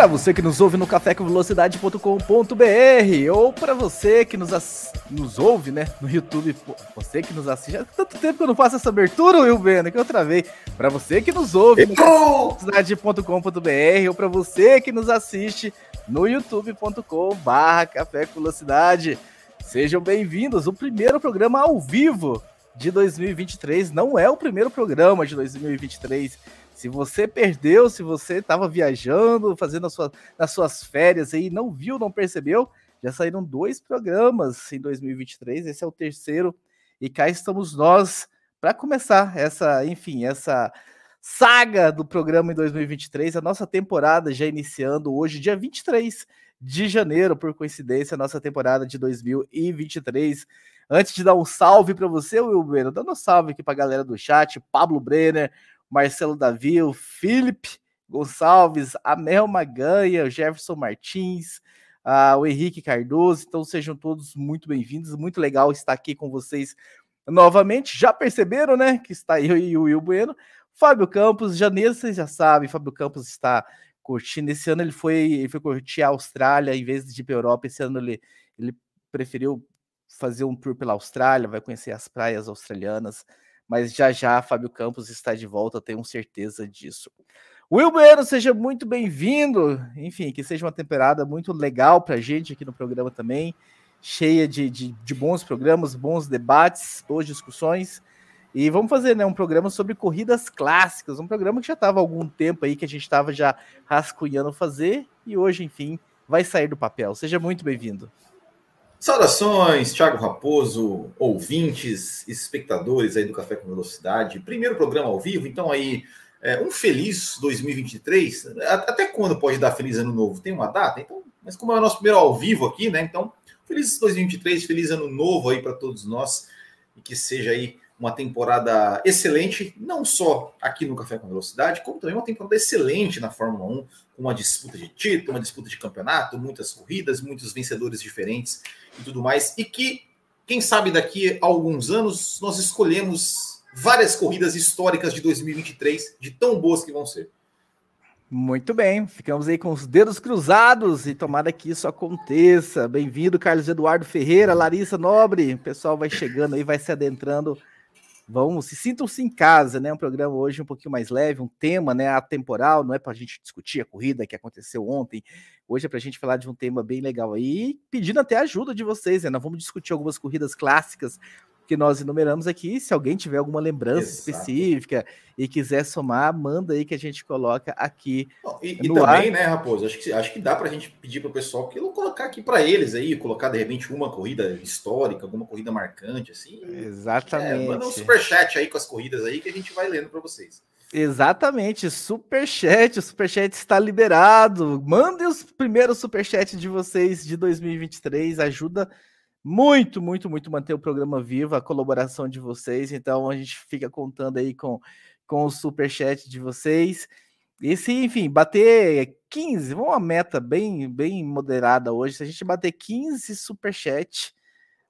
Para você que nos ouve no cafécomvelocidade.com.br ou para você que nos, nos ouve, né, no YouTube, você que nos assiste, há tanto tempo que eu não faço essa abertura, Will Beno, que eu travei. Para você que nos ouve no cafécomvelocidade.com.br ou para você que nos assiste no youtube.com barra Café com Velocidade. Sejam bem-vindos, o primeiro programa ao vivo de 2023, não é o primeiro programa de 2023, se você perdeu, se você estava viajando, fazendo sua, nas suas férias aí, não viu, não percebeu, já saíram dois programas em 2023. Esse é o terceiro e cá estamos nós para começar essa, enfim, essa saga do programa em 2023, a nossa temporada já iniciando hoje, dia 23 de janeiro, por coincidência, a nossa temporada de 2023. Antes de dar um salve para você, Wilber, dando um salve aqui para a galera do chat, Pablo Brenner, Marcelo Davi, o Felipe Gonçalves, a Mel Maganha, o Jefferson Martins, uh, o Henrique Cardoso. Então sejam todos muito bem-vindos. Muito legal estar aqui com vocês novamente. Já perceberam, né? Que está eu e o Will Bueno. Fábio Campos, janeiro, vocês já sabem, Fábio Campos está curtindo. Esse ano ele foi, ele foi curtir a Austrália em vez de ir para a Europa. Esse ano ele, ele preferiu fazer um tour pela Austrália, vai conhecer as praias australianas mas já já Fábio Campos está de volta, tenho certeza disso. Will Bueno, seja muito bem-vindo. Enfim, que seja uma temporada muito legal para a gente aqui no programa também, cheia de, de, de, bons programas, bons debates, boas discussões. E vamos fazer né, um programa sobre corridas clássicas, um programa que já estava há algum tempo aí, que a gente estava já rascunhando fazer, e hoje, enfim, vai sair do papel. Seja muito bem-vindo. Saudações, Thiago Raposo, ouvintes, espectadores aí do Café com Velocidade. Primeiro programa ao vivo, então aí é, um feliz 2023. Até quando pode dar feliz ano novo? Tem uma data? Então, mas como é o nosso primeiro ao vivo aqui, né? Então, feliz 2023, feliz ano novo aí para todos nós e que seja aí uma temporada excelente, não só aqui no Café com Velocidade, como também uma temporada excelente na Fórmula 1, com uma disputa de título, uma disputa de campeonato, muitas corridas, muitos vencedores diferentes e tudo mais. E que, quem sabe, daqui a alguns anos, nós escolhemos várias corridas históricas de 2023, de tão boas que vão ser. Muito bem, ficamos aí com os dedos cruzados e tomara que isso aconteça. Bem-vindo, Carlos Eduardo Ferreira, Larissa Nobre. O pessoal vai chegando aí, vai se adentrando Vamos, se sintam-se em casa, né? Um programa hoje um pouquinho mais leve, um tema, né? Atemporal, não é para a gente discutir a corrida que aconteceu ontem. Hoje é para a gente falar de um tema bem legal aí, pedindo até ajuda de vocês, né? Nós vamos discutir algumas corridas clássicas que nós enumeramos aqui. Se alguém tiver alguma lembrança Exato. específica e quiser somar, manda aí que a gente coloca aqui. E, e também, ar. né, Raposo? Acho que, acho que dá para a gente pedir para o pessoal que colocar aqui para eles aí, colocar de repente uma corrida histórica, alguma corrida marcante, assim. Exatamente. É, manda um superchat aí com as corridas aí que a gente vai lendo para vocês. Exatamente, superchat, o superchat está liberado. Mandem os primeiros superchats de vocês de 2023, ajuda muito, muito, muito manter o programa vivo, a colaboração de vocês. Então a gente fica contando aí com, com o super chat de vocês. E se, enfim, bater 15, uma meta bem, bem moderada hoje. Se a gente bater 15 super chat,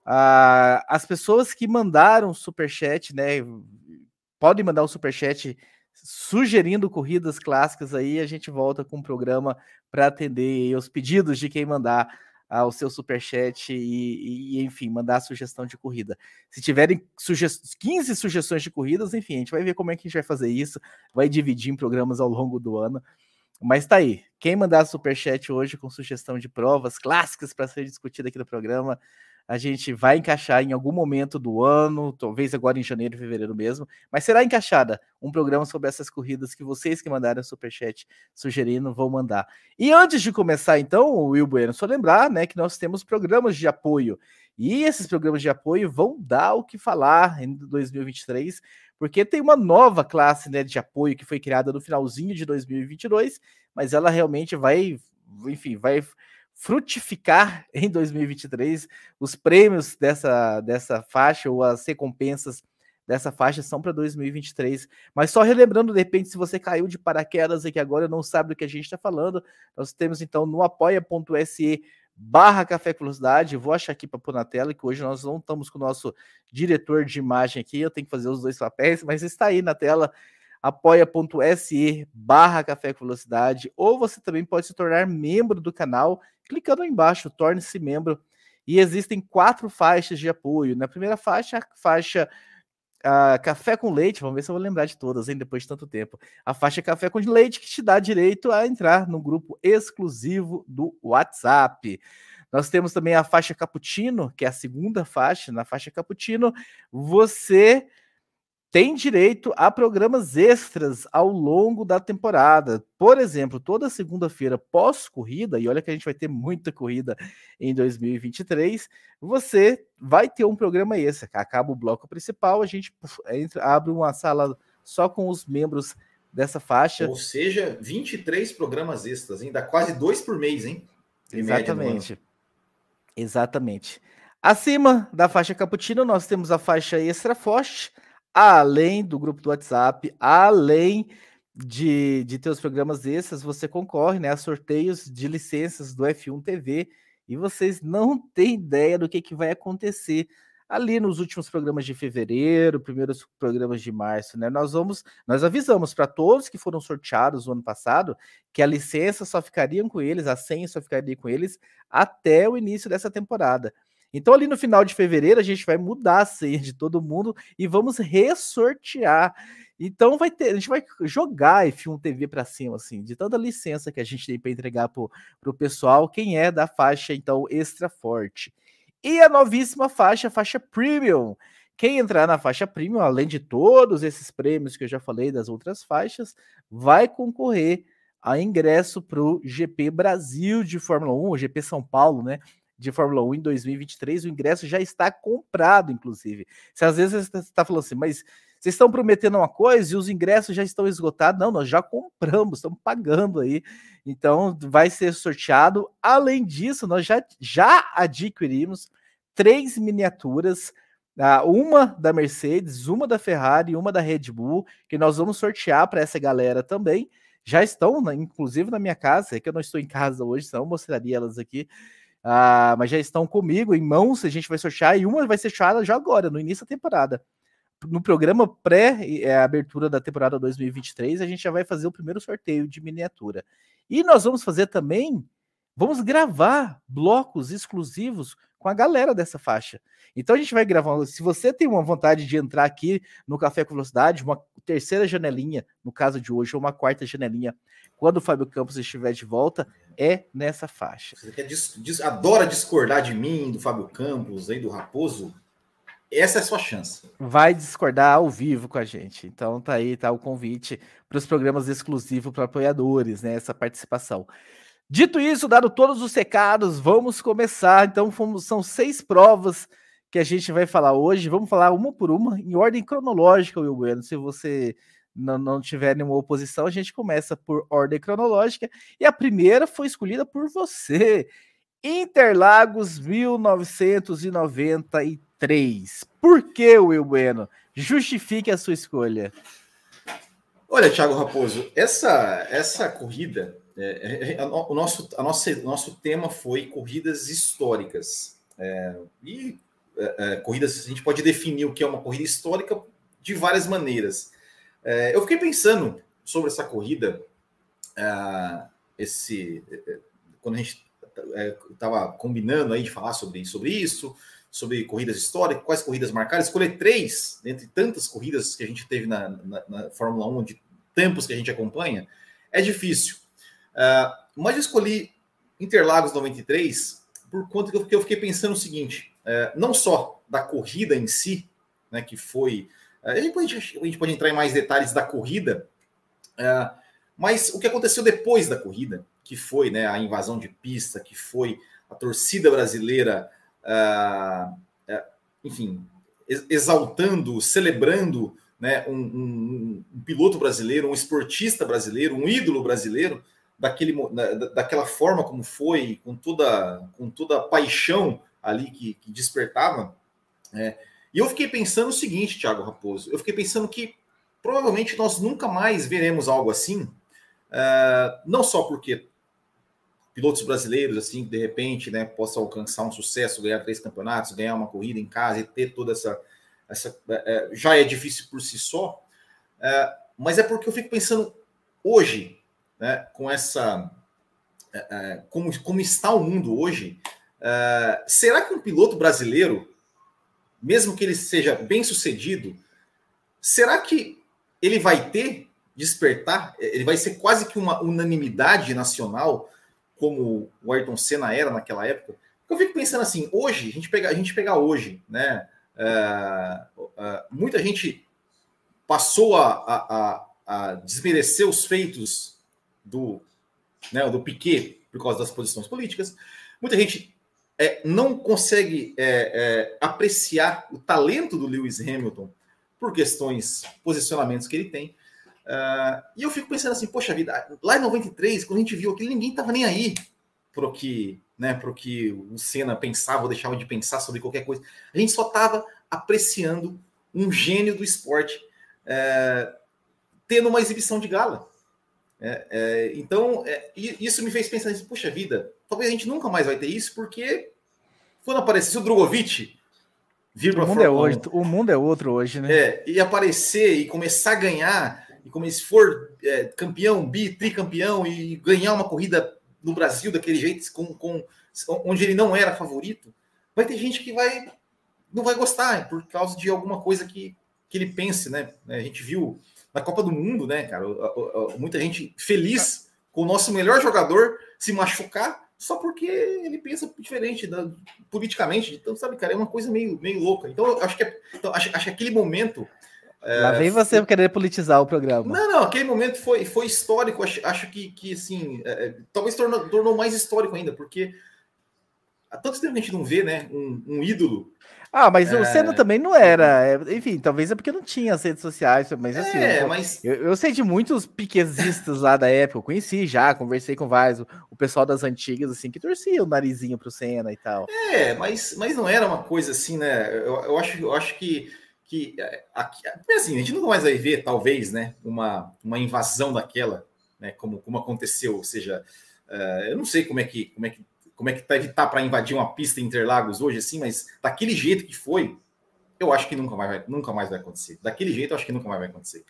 uh, as pessoas que mandaram super chat, né, podem mandar o super chat sugerindo corridas clássicas aí, a gente volta com o programa para atender os pedidos de quem mandar ao seu superchat e, e, enfim, mandar a sugestão de corrida. Se tiverem suge 15 sugestões de corridas, enfim, a gente vai ver como é que a gente vai fazer isso, vai dividir em programas ao longo do ano. Mas tá aí. Quem mandar superchat hoje com sugestão de provas clássicas para ser discutida aqui no programa, a gente vai encaixar em algum momento do ano, talvez agora em janeiro, fevereiro mesmo, mas será encaixada um programa sobre essas corridas que vocês que mandaram superchat sugerindo vão mandar. E antes de começar, então, Will Bueno, só lembrar né, que nós temos programas de apoio. E esses programas de apoio vão dar o que falar em 2023, porque tem uma nova classe né, de apoio que foi criada no finalzinho de 2022, mas ela realmente vai, enfim, vai frutificar em 2023. Os prêmios dessa, dessa faixa ou as recompensas dessa faixa são para 2023. Mas só relembrando, de repente, se você caiu de paraquedas aqui agora não sabe do que a gente está falando, nós temos então no apoia.se barra Café Velocidade. Vou achar aqui para pôr na tela, que hoje nós não estamos com o nosso diretor de imagem aqui, eu tenho que fazer os dois papéis, mas está aí na tela apoia.se barra Café com Velocidade, ou você também pode se tornar membro do canal, clicando embaixo, torne-se membro, e existem quatro faixas de apoio. Na primeira faixa, a faixa a café com leite, vamos ver se eu vou lembrar de todas, hein, depois de tanto tempo. A faixa café com leite que te dá direito a entrar no grupo exclusivo do WhatsApp. Nós temos também a faixa cappuccino, que é a segunda faixa. Na faixa cappuccino, você tem direito a programas extras ao longo da temporada. Por exemplo, toda segunda-feira pós-corrida, e olha que a gente vai ter muita corrida em 2023, você vai ter um programa extra. Acaba o bloco principal, a gente entra, abre uma sala só com os membros dessa faixa. Ou seja, 23 programas extras, ainda quase dois por mês, hein? Exatamente. Exatamente. Acima da faixa cappuccino, nós temos a faixa extra forte além do grupo do WhatsApp, além de, de ter os programas desses, você concorre né, a sorteios de licenças do F1 TV e vocês não têm ideia do que, que vai acontecer ali nos últimos programas de fevereiro, primeiros programas de março, né? Nós vamos, nós avisamos para todos que foram sorteados no ano passado que a licença só ficaria com eles, a senha só ficaria com eles até o início dessa temporada. Então, ali no final de fevereiro, a gente vai mudar a senha de todo mundo e vamos ressortear. Então, vai ter, a gente vai jogar F1 TV para cima, assim, de tanta licença que a gente tem para entregar para o pessoal, quem é da faixa, então, extra forte. E a novíssima faixa, faixa premium. Quem entrar na faixa premium, além de todos esses prêmios que eu já falei das outras faixas, vai concorrer a ingresso para o GP Brasil de Fórmula 1, o GP São Paulo, né? De Fórmula 1 em 2023, o ingresso já está comprado, inclusive. Se às vezes você está falando assim, mas vocês estão prometendo uma coisa e os ingressos já estão esgotados. Não, nós já compramos, estamos pagando aí. Então vai ser sorteado. Além disso, nós já, já adquirimos três miniaturas. Uh, uma da Mercedes, uma da Ferrari e uma da Red Bull, que nós vamos sortear para essa galera também. Já estão, inclusive, na minha casa, é que eu não estou em casa hoje, senão eu mostraria elas aqui. Ah, mas já estão comigo em mãos, a gente vai sortear e uma vai ser sorteada já agora, no início da temporada. No programa pré-abertura é, da temporada 2023, a gente já vai fazer o primeiro sorteio de miniatura. E nós vamos fazer também, vamos gravar blocos exclusivos com a galera dessa faixa. Então a gente vai gravar. Se você tem uma vontade de entrar aqui no Café com Velocidade, uma terceira janelinha, no caso de hoje, ou uma quarta janelinha, quando o Fábio Campos estiver de volta, é nessa faixa. Você quer dis, dis, adora discordar de mim, do Fábio Campos, aí do Raposo? Essa é a sua chance. Vai discordar ao vivo com a gente. Então tá aí, tá o convite para os programas exclusivos para apoiadores, né? Essa participação. Dito isso, dado todos os recados, vamos começar. Então, fomos, são seis provas que a gente vai falar hoje. Vamos falar uma por uma, em ordem cronológica, Will Bueno. Se você não, não tiver nenhuma oposição, a gente começa por ordem cronológica. E a primeira foi escolhida por você. Interlagos 1993. Por que, Will Bueno? Justifique a sua escolha. Olha, Thiago Raposo, essa, essa corrida, é, é, é o nosso, a nossa, nosso tema foi corridas históricas. É, e é, corridas, a gente pode definir o que é uma corrida histórica de várias maneiras. É, eu fiquei pensando sobre essa corrida, é, esse, é, quando a gente estava combinando aí de falar sobre, sobre isso, sobre corridas históricas, quais corridas marcaram, escolher três, dentre tantas corridas que a gente teve na, na, na Fórmula 1, de tempos que a gente acompanha, é difícil. Mas eu escolhi Interlagos 93 por conta que eu fiquei pensando o seguinte: não só da corrida em si, né, que foi a gente, pode, a gente pode entrar em mais detalhes da corrida, é, mas o que aconteceu depois da corrida, que foi né, a invasão de pista, que foi a torcida brasileira, é, é, enfim, exaltando, celebrando né, um, um, um, piloto brasileiro, um esportista brasileiro, um ídolo brasileiro, daquele, daquela forma como foi, com toda, com toda a paixão ali que, que despertava. É, e eu fiquei pensando o seguinte, Thiago Raposo, eu fiquei pensando que provavelmente nós nunca mais veremos algo assim, uh, não só porque pilotos brasileiros, assim, de repente, né, possam alcançar um sucesso, ganhar três campeonatos, ganhar uma corrida em casa e ter toda essa. essa uh, já é difícil por si só, uh, mas é porque eu fico pensando hoje, né, com essa. como, como está o mundo hoje, será que um piloto brasileiro, mesmo que ele seja bem sucedido, será que ele vai ter despertar, ele vai ser quase que uma unanimidade nacional, como o Ayrton Senna era naquela época. Eu fico pensando assim, hoje, a gente pegar, a gente pegar hoje, né? Uh, uh, muita gente passou a, a, a, desmerecer os feitos do, né, do Piquet por causa das posições políticas. Muita gente é, não consegue é, é, apreciar o talento do Lewis Hamilton por questões, posicionamentos que ele tem. Uh, e eu fico pensando assim, poxa vida, lá em 93, quando a gente viu aquilo, ninguém tava nem aí pro que, né, que o Senna pensava ou deixava de pensar sobre qualquer coisa. A gente só tava apreciando um gênio do esporte uh, tendo uma exibição de gala. É, é, então, é, isso me fez pensar assim, poxa vida, talvez a gente nunca mais vai ter isso, porque quando aparecesse o Drogovic vir para o mundo é hoje, o mundo é outro hoje, né? É, e aparecer e começar a ganhar, e como se for é, campeão, bi, tricampeão e ganhar uma corrida no Brasil daquele jeito, com, com, onde ele não era favorito, vai ter gente que vai não vai gostar por causa de alguma coisa que, que ele pense, né? A gente viu na Copa do Mundo, né, cara, muita gente feliz com o nosso melhor jogador se machucar só porque ele pensa diferente da, politicamente. Então, sabe, cara, é uma coisa meio, meio louca. Então, eu acho que, é, então, acho, acho que aquele momento. É, Lá vem você foi... querer politizar o programa. Não, não, aquele momento foi, foi histórico. Acho, acho que, que assim, é, é, talvez tornou, tornou mais histórico ainda, porque há tanto tempo que a gente não vê, né, um, um ídolo ah, mas é... o Senna também não era. É, enfim, talvez é porque não tinha as redes sociais, mas assim. É, eu, mas... eu, eu, sei de muitos piquezistas lá da época, eu conheci já, conversei com vários, o, o, pessoal das antigas, assim, que torcia o narizinho pro Senna e tal. É, mas, mas não era uma coisa assim, né? Eu, eu, acho, eu acho que. que é, aqui, assim, a gente nunca mais vai ver, talvez, né, uma, uma invasão daquela, né, como, como aconteceu, ou seja, uh, eu não sei como é que, como é que como é que deve estar para invadir uma pista em Interlagos hoje, assim, mas daquele jeito que foi, eu acho que nunca mais, nunca mais vai acontecer. Daquele jeito, eu acho que nunca mais vai acontecer.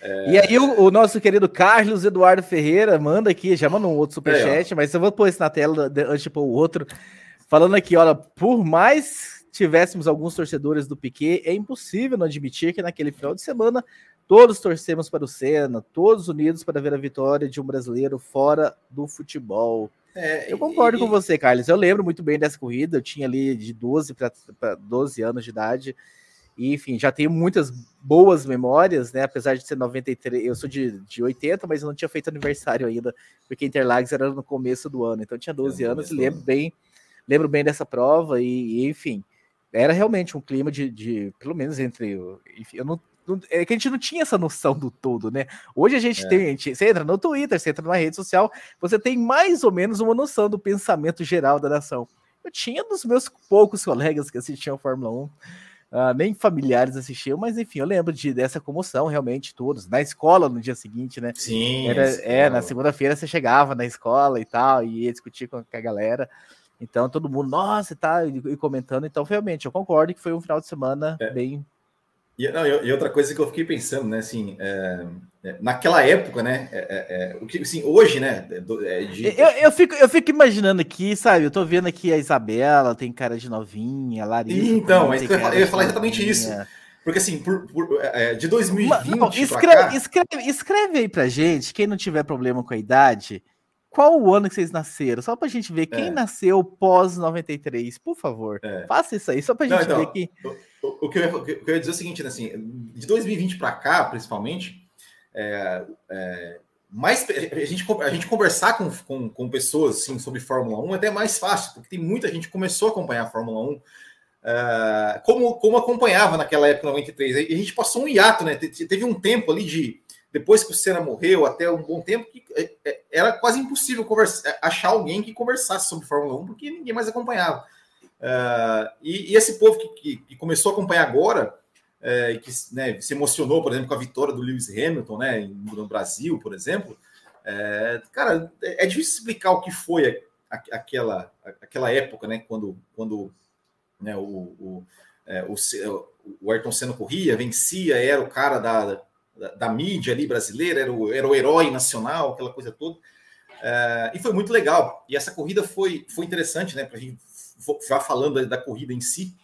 É... E aí, o, o, nosso querido Carlos Eduardo Ferreira manda aqui, já mandou um outro superchat, é, mas eu vou pôr isso na tela antes de pôr o outro. Falando aqui, olha, por mais tivéssemos alguns torcedores do Piquet, é impossível não admitir que naquele final de semana todos torcemos para o Senna, todos unidos para ver a vitória de um brasileiro fora do futebol. É, eu concordo e, com você, Carlos. Eu lembro muito bem dessa corrida. Eu tinha ali de 12 para 12 anos de idade. E, enfim, já tenho muitas boas memórias, né? Apesar de ser 93, eu sou de, de 80, mas eu não tinha feito aniversário ainda, porque Interlagos era no começo do ano. Então eu tinha 12 é anos e lembro bem, lembro bem dessa prova. E, e, enfim, era realmente um clima de, de pelo menos entre. Enfim, eu não, é que a gente não tinha essa noção do todo, né? Hoje a gente é. tem, a gente, você entra no Twitter, você entra numa rede social, você tem mais ou menos uma noção do pensamento geral da nação. Eu tinha dos meus poucos colegas que assistiam a Fórmula 1, uh, ah, nem familiares assistiam, mas enfim, eu lembro de, dessa comoção, realmente, todos. Na escola no dia seguinte, né? Sim. Era, é, na segunda-feira você chegava na escola e tal, e ia discutir com a galera. Então todo mundo, nossa, e tá, e, e comentando. Então, realmente, eu concordo que foi um final de semana é. bem e, não, e, outra coisa que eu fiquei pensando, né, assim, é, é, naquela época, né, é, é, é o que, assim, hoje, né, de... eu, eu, fico, eu fico imaginando aqui, sabe, eu tô vendo aqui a Isabela, tem cara de novinha, a Larissa... Então, mas eu, ia falar exatamente novinha. isso, porque assim, por, por de 2020 não, escreve, cá... escreve, escreve aí pra gente, quem não tiver problema com a idade, qual o ano que vocês nasceram? Só pra gente ver quem nasceu pós 93, por favor. Faça isso aí, só pra gente não, então, ver que o, que eu, o, que eu, ia, dizer é o seguinte, né, assim, de 2020 para cá, principalmente, é, é, mais, a, gente, a gente conversar com, com, com, pessoas assim, sobre Fórmula 1 é até mais fácil, porque tem muita gente que começou a acompanhar a Fórmula 1 é, como, como acompanhava naquela época, 93. E a gente passou um hiato, né? Teve um tempo ali de depois que o Senna morreu, até um bom tempo, que é, é, era quase impossível conversar, achar alguém que conversasse sobre Fórmula 1, porque ninguém mais acompanhava. Uh, e, e, esse povo que, que, que, começou a acompanhar agora, é, que né, se emocionou, por exemplo, com a vitória do Lewis Hamilton né, no Brasil, por exemplo, é, cara, é, é difícil explicar o que foi a, a, aquela, aquela época, né, quando, quando né, o, o, é, o, o Ayrton Senna corria, vencia, era o cara da, da, da, mídia ali brasileira, era o, era o herói nacional, aquela coisa toda. É, e foi muito legal. E essa corrida foi, foi interessante, né? Para a gente já falando da corrida em si,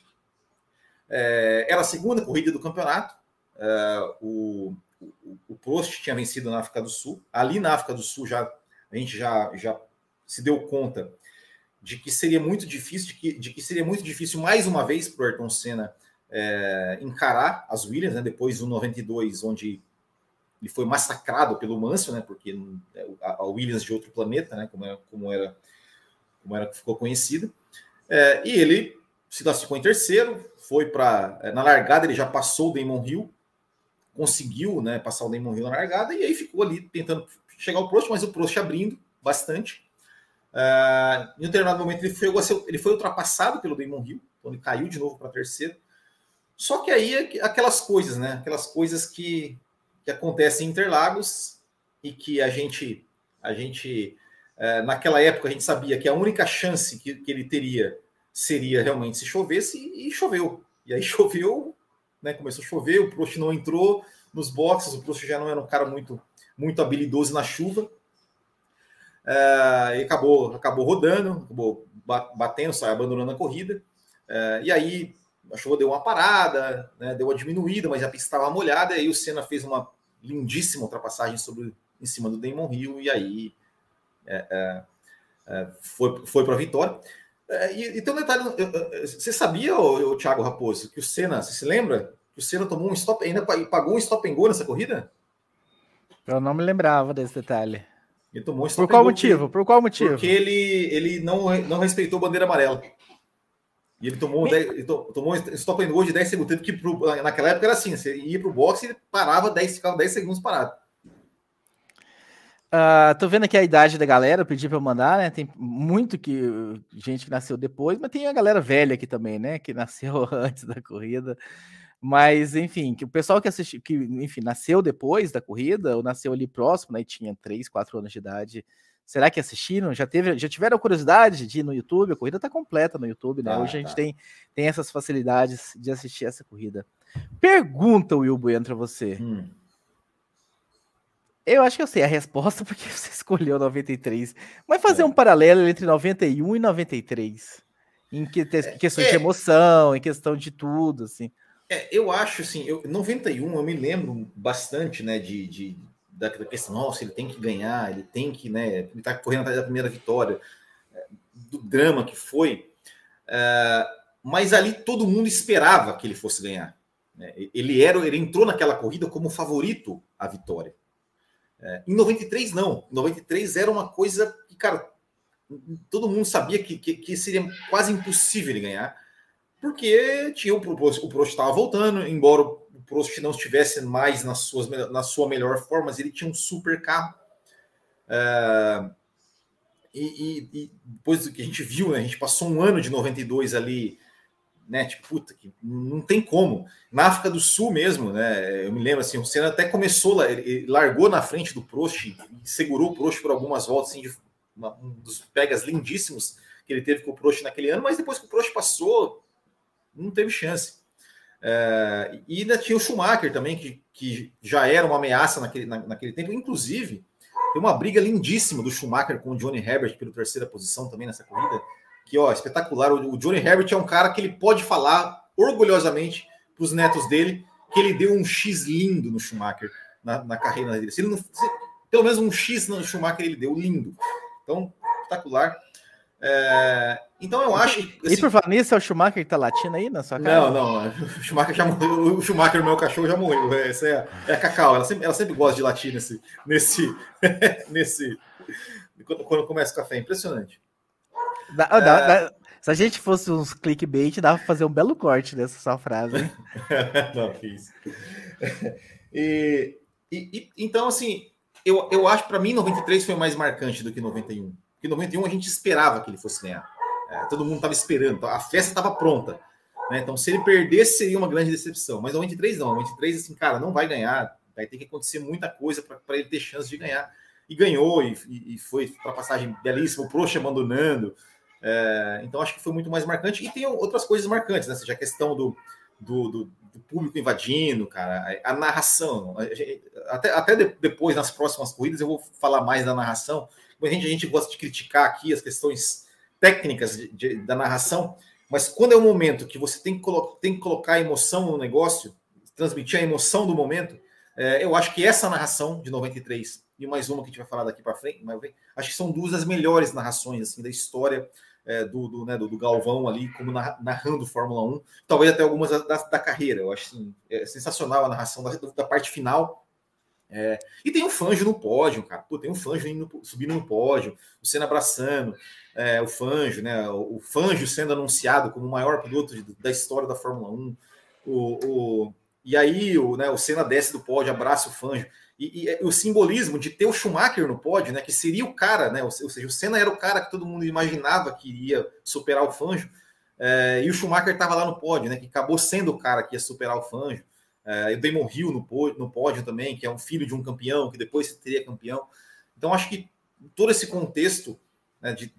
é, era a segunda corrida do campeonato. É, o, o, o Prost tinha vencido na África do Sul. Ali na África do Sul já a gente já, já se deu conta de que seria muito difícil, de que, de que seria muito difícil mais uma vez para o Ayrton Senna é, encarar as Williams, né, depois do 92, onde ele foi massacrado pelo Mansell, né, porque a, a Williams de outro planeta, né, como, é, como era como era que ficou conhecida. É, e ele se classificou em terceiro, foi para. É, na largada ele já passou o Damon Hill, conseguiu né, passar o Damon Hill na largada, e aí ficou ali tentando chegar ao Prost, mas o Prost abrindo bastante. Uh, em um determinado momento ele foi, ele foi ultrapassado pelo Damon Hill, então ele caiu de novo para terceiro. Só que aí aquelas coisas, né? Aquelas coisas que, que acontecem em Interlagos e que a gente, a gente naquela época a gente sabia que a única chance que, que ele teria seria realmente se chovesse e, choveu. E aí choveu, né? Começou a chover, o Prost não entrou nos boxes, o Prost já não era um cara muito, muito habilidoso na chuva. É, e acabou, acabou rodando, acabou batendo, saiu abandonando a corrida. É, e aí a chuva deu uma parada, né, deu uma diminuída, mas a pista estava molhada, e aí o Senna fez uma lindíssima ultrapassagem sobre, em cima do Damon Hill, e aí é, é, é foi, foi para a vitória. É, e, e, tem um detalhe, você sabia, o, Thiago Raposo, que o Senna, você se lembra? Que o Senna tomou um stop, ainda pagou um stop and go nessa corrida? Eu não me lembrava desse detalhe. Ele tomou um stop Por qual motivo? Por qual motivo? Porque ele, ele não, não respeitou a bandeira amarela. E ele tomou, Me... ele tomou um stop and go de 10 segundos. que pro, naquela época era assim: você ia para o boxe e parava 10, ficava 10 segundos parado. Uh, tô vendo aqui a idade da galera, pedi para mandar, né? Tem muito que gente que nasceu depois, mas tem a galera velha aqui também, né? Que nasceu antes da corrida. Mas, enfim, que o pessoal que assistiu, que, enfim, nasceu depois da corrida, ou nasceu ali próximo, né? E tinha 3, 4 anos de idade. Será que assistiram? Já teve, já tiveram curiosidade de ir no YouTube? A corrida tá completa no YouTube, né? Ah, Hoje a gente tá. tem, tem essas facilidades de assistir essa corrida. Pergunta, Will Bueno, para você. Hum. Eu acho que eu sei a resposta porque você escolheu 93. Mas fazer é. um paralelo entre 91 e 93. Em que, é, questão é, de emoção, em questão de tudo, assim. É, eu acho assim, eu, 91 eu me lembro bastante, né, de, de da, da, questão, nossa, ele tem que ganhar, ele tem que, né, ele tá correndo atrás da primeira vitória, é, do drama que foi. É, mas ali todo mundo esperava que ele fosse ganhar. Né? Ele era, ele entrou naquela corrida como favorito à vitória. É, em 93, não. Em 93 era uma coisa que, cara, todo mundo sabia que, que, que seria quase impossível ele ganhar, porque tinha o Prost, o Prost estava voltando, embora o Prost não estivesse mais nas suas, na sua melhor forma, mas ele tinha um super carro. É, e, e, e, depois do que a gente viu, né, a gente passou um ano de 92 ali né? Tipo, puta, que não tem como. Na África do Sul mesmo, né? Eu me lembro assim, o Senna até começou, ele largou na frente do Prost segurou o Prost por algumas voltas, assim, de uma, um dos pegas lindíssimos que ele teve com o Prost naquele ano, mas depois que o Prost passou, não teve chance. É, e ainda tinha o Schumacher também, que, que já era uma ameaça naquele, na, naquele tempo. Inclusive, tem uma briga lindíssima do Schumacher com o Johnny Herbert pela terceira posição também nessa corrida que ó, espetacular. O, Johnny Herbert é um cara que ele pode falar orgulhosamente para os netos dele que ele deu um X lindo no Schumacher na, na carreira dele. Se ele não, se, pelo menos um X no Schumacher ele deu lindo. Então, espetacular. É, então eu acho. Que, assim, e por falar nisso, é o Schumacher que tá latindo aí na sua cara? Não, não. O Schumacher já morreu. O Schumacher, meu cachorro, já morreu. Essa é, é a Cacau. Ela sempre, ela sempre gosta de latir nesse. nesse, nesse quando, quando começa o café. Impressionante. Da, é... da, da, se a gente fosse uns clickbait, dava pra fazer um belo corte dessa sua frase. Não, isso. E, E, e, então, assim, eu, eu acho para mim 93 foi mais marcante do que 91. Porque 91 a gente esperava que ele fosse ganhar. É, todo mundo estava esperando, a festa estava pronta. Né? Então, se ele perdesse, seria uma grande decepção. Mas 93 não. 93, assim, cara, não vai ganhar. Vai ter que acontecer muita coisa para ele ter chance de ganhar. E ganhou, e, e foi para passagem belíssima, o Proxa abandonando. É, então, acho que foi muito mais marcante. E tem outras coisas marcantes, né? Seja a questão do, do, do, do público invadindo, cara, a narração. Até, até depois, nas próximas corridas, eu vou falar mais da narração. A gente, a gente gosta de criticar aqui as questões técnicas de, de, da narração, mas quando é o momento que você tem que, tem que colocar emoção no negócio, transmitir a emoção do momento, é, eu acho que essa narração de 93 e mais uma que a gente vai falar daqui para frente, acho que são duas das melhores narrações assim da história é, do, do, né, do, do, Galvão ali, como narrando Fórmula 1, talvez até algumas da, da carreira. Eu acho assim, é sensacional a narração da, da parte final. É, e tem um Fanjo no pódio, cara. Pô, tem um Fanjo indo, subindo no pódio, o Senna abraçando é, o Fanjo, né? O, o Fanjo sendo anunciado como o maior piloto de, da história da Fórmula 1. O, o, e aí o, né, o Senna desce do pódio, abraça o Fanjo. E, e, o simbolismo de ter o Schumacher no pódio, né, que seria o cara, né, ou seja, o Senna era o cara que todo mundo imaginava que iria superar o Fanjo, é, e o Schumacher estava lá no pódio, né, que acabou sendo o cara que ia superar o Fanjo. É, o Damon Hill no pódio, no pódio também, que é um filho de um campeão, que depois seria campeão. Então, acho que todo esse contexto né, de, de,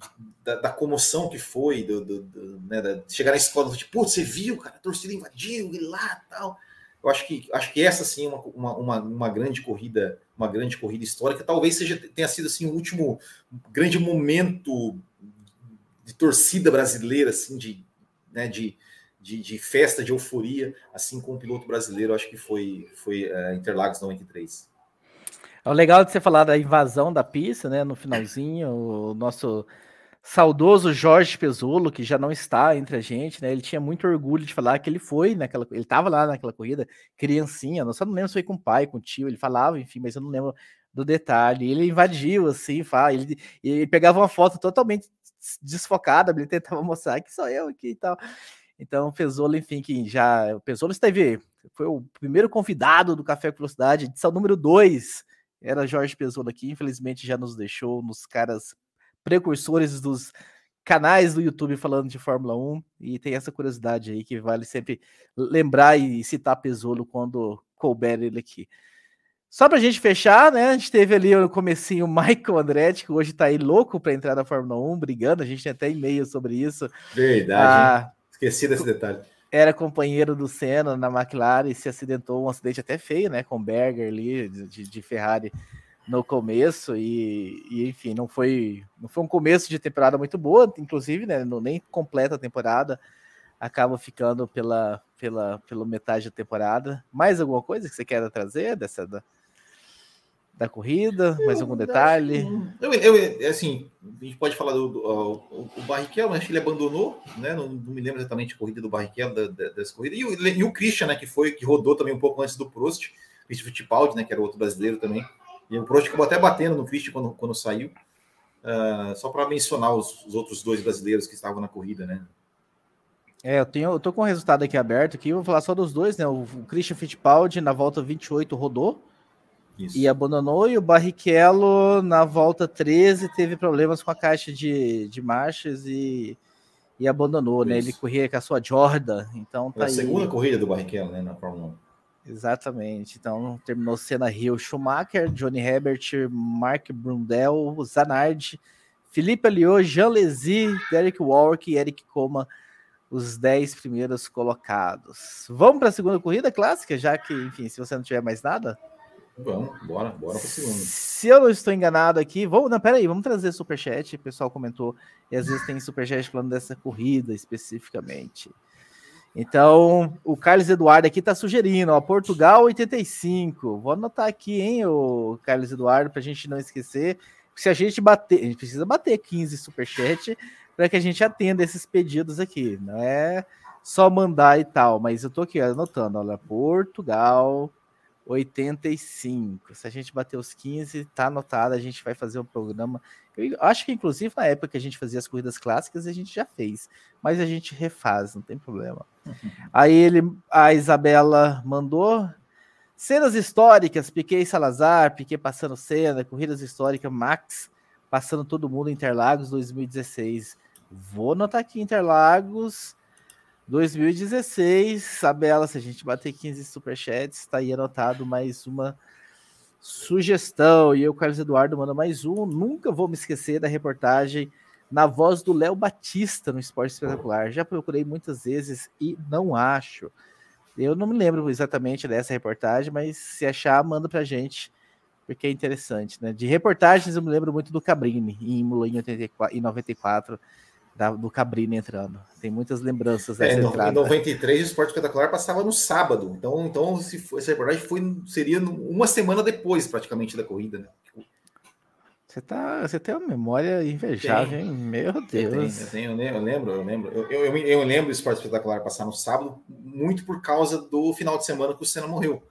da, da, comoção que foi, do, do, do né, de chegar na escola, tipo, pô, você viu, cara, a torcida invadiu, e lá tal eu acho que acho que essa sim é uma, uma, uma, grande corrida, uma grande corrida histórica. Talvez seja tenha sido assim o último grande momento de torcida brasileira, assim, de, né, de, de, de festa, de euforia, assim com o piloto brasileiro. Acho que foi foi uh, Interlagos 93. É legal de você falar da invasão da pista, né? No finalzinho, o nosso saudoso Jorge Pezzolo, que já não está entre a gente, né? Ele tinha muito orgulho de falar que ele foi naquela, ele estava lá naquela corrida, criancinha, eu só não lembro se foi com o pai, com o tio, ele falava, enfim, mas eu não lembro do detalhe. Ele invadiu assim, fala, ele, ele pegava uma foto totalmente desfocada, ele tentava mostrar que sou eu aqui e tal. Então, o Pezzolo, enfim, que já o Pezzolo esteve foi o primeiro convidado do Café com Velocidade, edição número 2. Era Jorge Pezzolo aqui, infelizmente já nos deixou nos caras precursores dos canais do YouTube falando de Fórmula 1 e tem essa curiosidade aí que vale sempre lembrar e citar Pesolo quando couber ele aqui. Só para a gente fechar, né? A gente teve ali no comecinho o Michael Andretti, que hoje está aí louco para entrar na Fórmula 1, brigando. A gente tem até e-mail sobre isso. Verdade. Ah, Esqueci desse detalhe. Era companheiro do Senna na McLaren e se acidentou, um acidente até feio, né? Com Berger ali, de, de Ferrari no começo e, e, enfim, não foi não foi um começo de temporada muito boa, inclusive, né, no, nem completa a temporada, acaba ficando pela, pela, pela metade da temporada. Mais alguma coisa que você quer trazer dessa da, da corrida? Mais algum detalhe? Eu, eu, assim, a gente pode falar do, do o, o Barrichello, acho que ele abandonou, né? Não, não me lembro exatamente a corrida do Barrichello da, da, dessa corrida. E o, e o Christian, né, que foi que rodou também um pouco antes do Prost, Christian Fittipaldi, né, que era outro brasileiro também. E o Prost acabou até batendo no Christian quando, quando saiu. Uh, só para mencionar os, os, outros dois brasileiros que estavam na corrida, né? É, eu, tenho, eu tô com o resultado aqui aberto aqui, vou falar só dos dois, né? O, o Christian Fittipaldi na volta 28 rodou Isso. e abandonou, e o Barrichello na volta 13 teve problemas com a caixa de, de marchas e, e abandonou, Isso. né? Ele corria com a sua Jordan, então tá é a aí. segunda corrida do Barrichello, né, na Fórmula 1. Exatamente. Então terminou Senna Hill, Schumacher, Johnny Herbert, Mark Brundel, Zanardi, Felipe Alliot, Jean Lézy, Derek Warwick e Eric Coma, os 10 primeiros colocados. Vamos para a segunda corrida clássica, já que, enfim, se você não tiver mais nada. Vamos, bora, bora para segunda. Se eu não estou enganado aqui, vamos, não, peraí, vamos trazer superchat. O pessoal comentou, e às vezes tem superchat falando dessa corrida especificamente. Então, o Carlos Eduardo aqui está sugerindo, ó, Portugal 85. Vou anotar aqui, hein, o Carlos Eduardo, para a gente não esquecer. Se a gente bater, a gente precisa bater 15 superchat para que a gente atenda esses pedidos aqui. Não é só mandar e tal, mas eu tô aqui anotando, olha, Portugal 85. Se a gente bater os 15, tá anotado, a gente vai fazer um programa. Eu acho que, inclusive, na época que a gente fazia as corridas clássicas, a gente já fez, mas a gente refaz, não tem problema. Aí ele, a Isabela mandou. Cenas históricas, Piquet Salazar, Piquet passando cena, corridas históricas, Max passando todo mundo Interlagos 2016. Vou anotar aqui Interlagos 2016. Sabela, se a gente bater 15 superchats, está aí anotado mais uma sugestão. E eu, Carlos Eduardo, manda mais um. Nunca vou me esquecer da reportagem na voz do Léo Batista no Esporte Espetacular. Já procurei muitas vezes e não acho. Eu não me lembro exatamente dessa reportagem, mas se achar, manda pra gente, porque é interessante, né? De reportagens eu me lembro muito do Cabrini, em Imola em, 84, em 94, da, do Cabrini entrando. Tem muitas lembranças dessa é, entrada. Em 93 o Esporte Espetacular passava no sábado, então, então se for, essa reportagem foi, seria uma semana depois, praticamente, da corrida, né? Você, tá, você tem uma memória invejável, hein? Meu Deus. Eu, tenho, eu, tenho, eu lembro, eu lembro. Eu, eu, eu lembro do Esporte Espetacular passar no sábado, muito por causa do final de semana que o Senna morreu.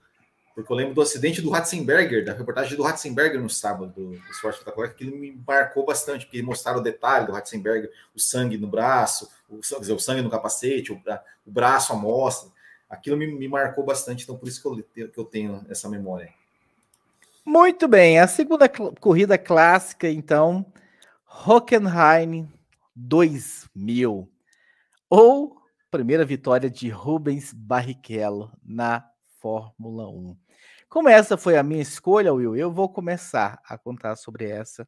Porque eu lembro do acidente do Ratzenberger, da reportagem do Ratzenberger no sábado, do, Esporte Espetacular, que me marcou bastante, porque mostraram o detalhe do Ratzenberger, o sangue no braço, o, dizer, o sangue no capacete, o, o braço à mostra. Aquilo me, me marcou bastante, então por isso que eu, que eu tenho essa memória. Muito bem, a segunda cl corrida clássica, então, Hockenheim 2000. Ou primeira vitória de Rubens Barrichello na Fórmula 1. Como essa foi a minha escolha, Will, eu vou começar a contar sobre essa.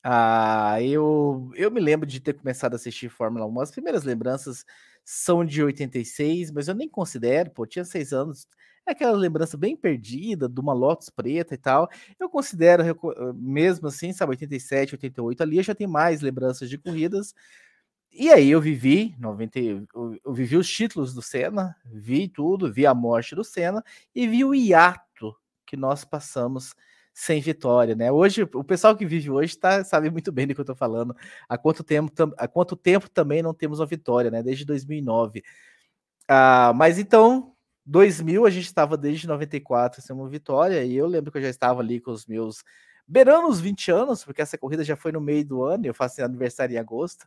Ah, eu, eu me lembro de ter começado a assistir Fórmula 1. As primeiras lembranças são de 86, mas eu nem considero, pô, tinha seis anos, é aquela lembrança bem perdida de uma Lotus preta e tal. Eu considero, mesmo assim, sabe, 87, 88 ali, eu já tenho mais lembranças de corridas. E aí eu vivi, 90, eu vivi os títulos do Senna, vi tudo, vi a morte do Senna e vi o hiato que nós passamos sem vitória, né? Hoje, o pessoal que vive hoje tá, sabe muito bem do que eu tô falando. Há quanto tempo, há quanto tempo também não temos uma vitória, né? Desde 2009. Ah, mas então, 2000 a gente estava desde 94 sem uma vitória, e eu lembro que eu já estava ali com os meus beirando os 20 anos, porque essa corrida já foi no meio do ano, eu faço aniversário em agosto.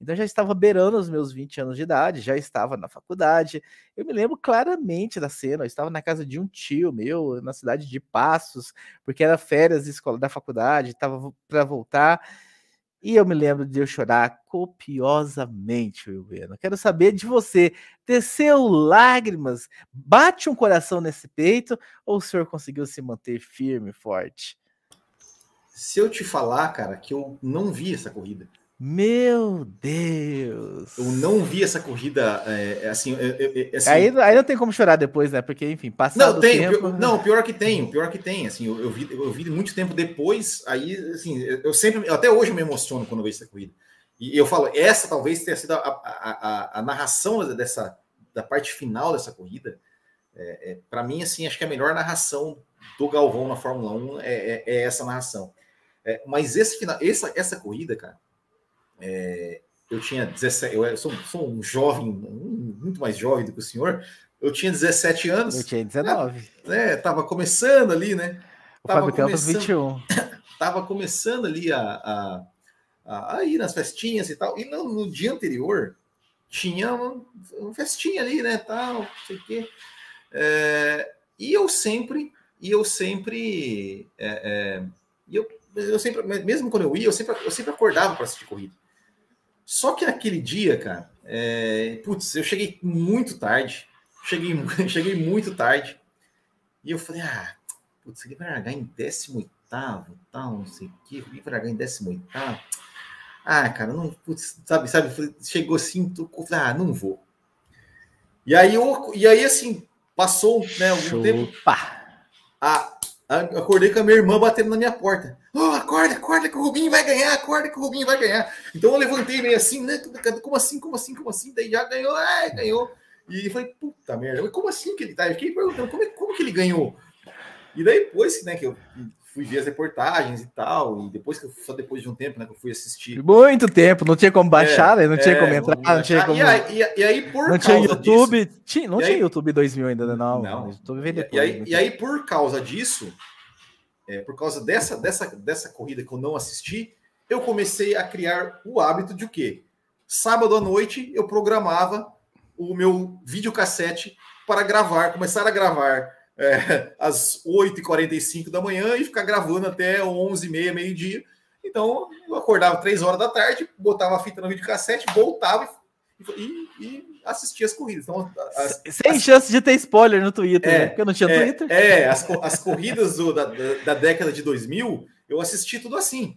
Então já estava beirando os meus 20 anos de idade, já estava na faculdade. Eu me lembro claramente da cena, eu estava na casa de um tio meu, na cidade de Passos, porque era férias da escola da faculdade, estava para voltar. E eu me lembro de eu chorar copiosamente, Wilbeno. Quero saber de você. Desceu lágrimas? Bate um coração nesse peito? Ou o senhor conseguiu se manter firme, forte? Se eu te falar, cara, que eu não vi essa corrida. Meu Deus! Eu não vi essa corrida, é, é assim, é, é, assim, aí, aí não tem como chorar depois, né? Porque, enfim, passa Não, tem, tempo... pior, não, pior que tem, pior que tem, assim, eu, eu, vi, eu vi muito tempo depois, aí, assim, eu sempre, até hoje eu me emociono quando eu vejo essa corrida. E eu falo, essa talvez tenha sido a, a, a, a narração dessa, da parte final dessa corrida, é, é para mim, assim, acho que a melhor narração do Galvão na Fórmula 1 é, é essa narração. mas esse final, essa, essa corrida, cara, é, eu tinha 17, eu sou, sou, um jovem, muito mais jovem do que o senhor. Eu tinha 17 anos. Eu tinha 19. Né, tava começando ali, né? O tava Fábio Campos 21. Tava começando ali a, a, a, a, ir nas festinhas e tal. E no, no dia anterior tinha uma, uma, festinha ali, né? Tal, não sei o quê. É, e eu sempre, e eu sempre, é, é, eu, eu sempre, mesmo quando eu ia, eu sempre, eu sempre acordava para assistir corrida. Só que naquele dia, cara, é... putz, eu cheguei muito tarde. Cheguei, cheguei muito tarde. E eu falei, ah, putz, ele vai largar em 18 tal, não sei o que, ele vai largar em 18 Ah, cara, não, putz, sabe, sabe, chegou assim, tô, ah, não vou. E aí, eu, e aí assim, passou né, algum Chupa. tempo. A, acordei com a minha irmã batendo na minha porta. Oh, acorda, acorda que o Rubinho vai ganhar, acorda que o Rubinho vai ganhar. Então eu levantei meio assim, né? Como assim, como assim, como assim? Daí já ganhou, é, ganhou. E falei, puta merda, como assim que ele tá? Eu fiquei perguntando como, é, como que ele ganhou. E daí depois, né, que eu fui ver as reportagens e tal, e depois que eu, só depois de um tempo, né, que eu fui assistir. Muito tempo, não tinha como baixar, é, né? Não tinha é, como entrar, não tinha como. E aí, e aí por não tinha YouTube, disso, tinha, não tinha aí, YouTube 2000 ainda, né? Não, não. YouTube e, aí, e aí, por causa disso, é, por causa dessa, dessa, dessa corrida que eu não assisti, eu comecei a criar o hábito de o quê? Sábado à noite eu programava o meu videocassete para gravar, começar a gravar é, às 8h45 da manhã e ficar gravando até 11h30, meio-dia. Então, eu acordava 3 horas da tarde, botava a fita no videocassete, voltava e, e assistia as corridas. Então, as, Sem as, chance de ter spoiler no Twitter, é, né? porque eu não tinha é, Twitter. É, as, as corridas do, da, da década de 2000, eu assisti tudo assim.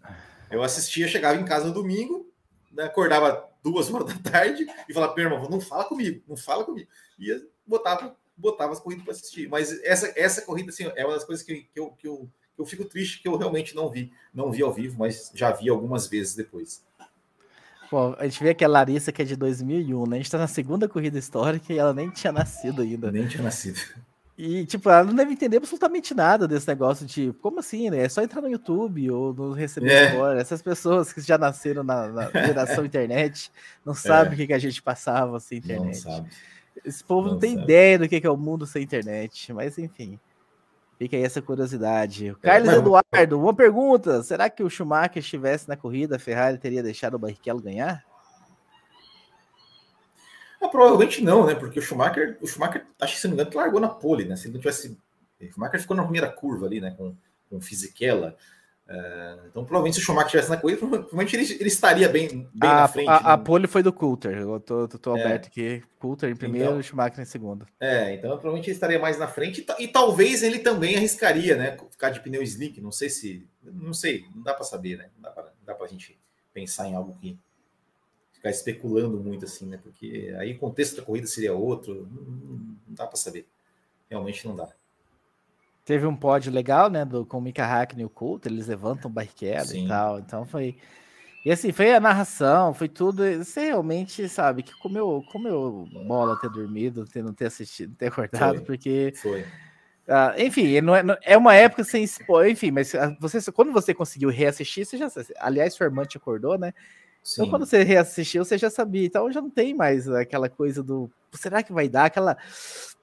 Eu assistia, chegava em casa no domingo, né, acordava duas horas da tarde e falava, meu irmão, não fala comigo, não fala comigo. E botava, botava as corridas para assistir. Mas essa, essa corrida assim, é uma das coisas que, que, eu, que, eu, que eu fico triste que eu realmente não vi. Não vi ao vivo, mas já vi algumas vezes depois. A gente vê que a Larissa, que é de 2001, né? A gente tá na segunda corrida histórica e ela nem tinha nascido ainda. Nem tinha nascido. E, tipo, ela não deve entender absolutamente nada desse negócio de como assim, né? É só entrar no YouTube ou no receber é. Essas pessoas que já nasceram na, na geração internet não sabem é. o que, que a gente passava sem internet. Não sabe. Esse povo não, não tem sabe. ideia do que é o mundo sem internet, mas enfim. Fica aí essa curiosidade. O Carlos é, Eduardo, uma pergunta: será que o Schumacher estivesse na corrida, a Ferrari teria deixado o Barrichello ganhar? Ah, provavelmente não, né? Porque o Schumacher, o Schumacher, acho que se não me engano, largou na pole, né? Se ele não tivesse. O Schumacher ficou na primeira curva ali, né? Com, com Fisichella. Uh, então, provavelmente, se o Schumacher estivesse na corrida, provavelmente ele, ele estaria bem, bem a, na frente. A, né? a pole foi do Coulter. Eu tô, tô, tô é. aberto aqui. Coulter em primeiro então, e Schumacher em segundo. É, então provavelmente ele estaria mais na frente e, e, talvez ele também arriscaria, né? Ficar de pneu slick. Não sei se. Não sei, não dá para saber, né? Não dá para dá pra gente pensar em algo que ficar especulando muito assim, né? Porque aí o contexto da corrida seria outro, não, não dá para saber. Realmente não dá. Teve um pódio legal, né? Do, com o Mika Hackney e o Coulter, eles levantam barqueda e tal. Então foi. E assim, foi a narração, foi tudo. Você realmente sabe que comeu, comeu bola ter dormido, ter não ter assistido, ter acordado, foi, porque. Foi. Uh, enfim, não é, não, é, uma época sem spoiler, enfim, mas ah, você, quando você conseguiu reassistir, você já. Aliás, sua irmã te acordou, né? Sim. Então, quando você reassistiu, você já sabia. Então, já não tem mais aquela coisa do. Será que vai dar? Aquela.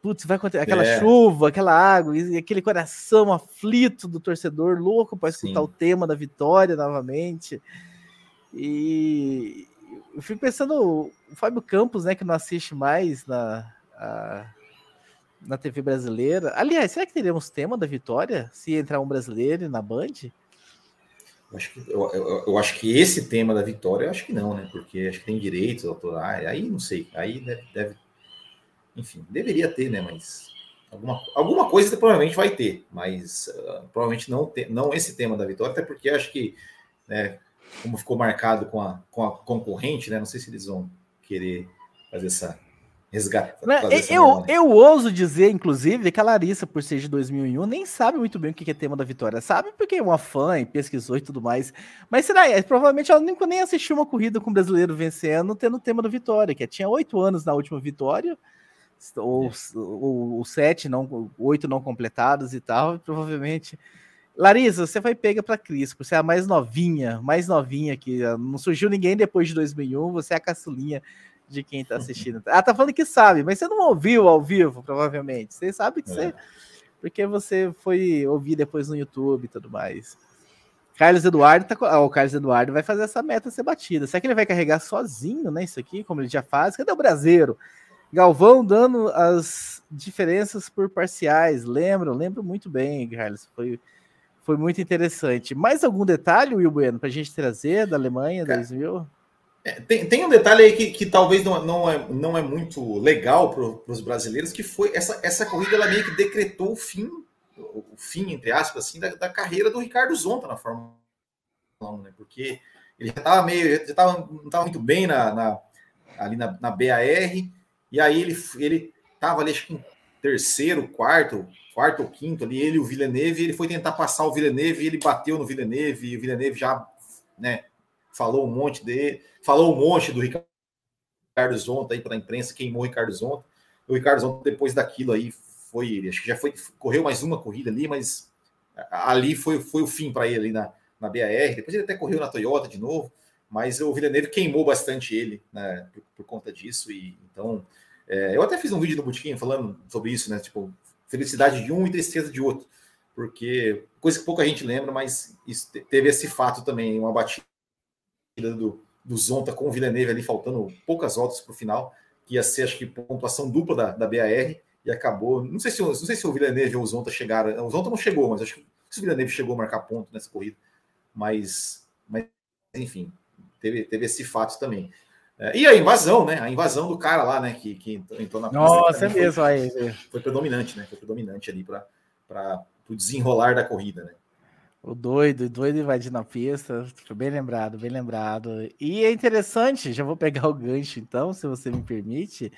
Putz, vai acontecer. Aquela é. chuva, aquela água, e aquele coração aflito do torcedor, louco para escutar Sim. o tema da vitória novamente. E eu fico pensando, o Fábio Campos, né, que não assiste mais na, a, na TV brasileira. Aliás, será que teremos tema da vitória se entrar um brasileiro na Band? Eu acho, que, eu, eu, eu, acho que esse tema da vitória, eu acho que não, né? Porque acho que tem direitos autorais, aí não sei, aí deve, deve enfim, deveria ter, né? Mas alguma, alguma coisa provavelmente vai ter, mas uh, provavelmente não, te, não esse tema da vitória, até porque acho que, né, como ficou marcado com a, com a concorrente, né? Não sei se eles vão querer fazer essa resgatar. Né, eu, eu ouso dizer, inclusive, que a Larissa, por ser de 2001, nem sabe muito bem o que é tema da Vitória. Sabe porque é uma fã e pesquisou e tudo mais. Mas será? É, provavelmente ela nunca nem assistiu uma corrida com o brasileiro vencendo, tendo o tema da Vitória, que tinha oito anos na última vitória, ou, é. ou, ou sete, não, oito não completados e tal, e provavelmente. Larissa, você foi pega para Cris, você é a mais novinha, mais novinha que não surgiu ninguém depois de 2001, você é a caçulinha de quem tá assistindo. Ah, tá falando que sabe, mas você não ouviu ao vivo, provavelmente. Você sabe que é. você. Porque você foi ouvir depois no YouTube e tudo mais. Carlos Eduardo tá. Ah, o Carlos Eduardo vai fazer essa meta ser batida. Será que ele vai carregar sozinho, né? Isso aqui, como ele já faz? Cadê o brasileiro? Galvão dando as diferenças por parciais. Lembro, lembro muito bem, Carlos. Foi, foi muito interessante. Mais algum detalhe, Will Bueno, para a gente trazer da Alemanha Cara, 2000? É, tem, tem um detalhe aí que, que talvez não, não, é, não é muito legal para os brasileiros, que foi essa, essa corrida ela meio que decretou o fim, o fim, entre aspas, assim, da, da carreira do Ricardo Zonta na Fórmula 1, né? Porque ele já estava meio, já tava, não estava muito bem na, na, ali na, na BAR, e aí ele ele estava ali, acho que em terceiro, quarto, quarto ou quinto ali, ele e o Villeneuve, ele foi tentar passar o Villeneuve, ele bateu no Villeneuve, e o Villeneuve já, né, falou um monte dele, falou um monte do Ricardo Zonta aí para a imprensa, queimou o Ricardo Zonta. O Ricardo Zonta, depois daquilo aí, foi, acho que já foi, correu mais uma corrida ali, mas ali foi, foi o fim para ele ali na, na BAR. Depois ele até correu na Toyota de novo, mas o Villeneuve queimou bastante ele né, por, por, conta disso. E então, é, eu até fiz um vídeo no Botequim falando sobre isso, né? Tipo, felicidade de um e tristeza de outro, porque coisa que pouca gente lembra, mas teve esse fato também, uma batida do, do Zonta com o Villeneuve ali, faltando poucas voltas para o final, que ia ser, acho que, pontuação dupla da, da BAR, e acabou. Não sei se, não sei se o Villeneuve ou o Zonta chegaram. O Zonta não chegou, mas acho que o Villeneuve chegou a marcar ponto nessa corrida. Mas, mas enfim, teve, teve esse fato também. É, e a invasão, né? A invasão do cara lá, né? Que, que entrou na pista. Nossa, é mesmo. Foi, aí. foi predominante, né? Foi predominante ali para o desenrolar da corrida, né? O doido, o doido invadindo a pista. Bem lembrado, bem lembrado. E é interessante, já vou pegar o gancho então, se você me permite,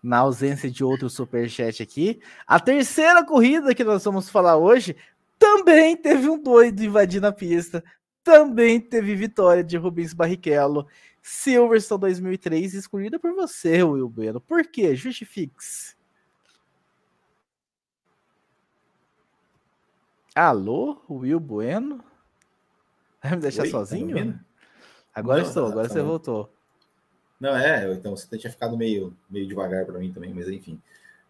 na ausência de outro superchat aqui. A terceira corrida que nós vamos falar hoje também teve um doido invadindo a pista. Também teve vitória de Rubens Barrichello. Silverstone 2003, escolhida por você, Will Bueno. Por quê? Justifique-se. Alô, Will Bueno? Vai me deixar Oi, tá sozinho? Tá agora Não, estou, agora tá você voltou. Não, é, então você tinha ficado meio, meio devagar para mim também, mas enfim.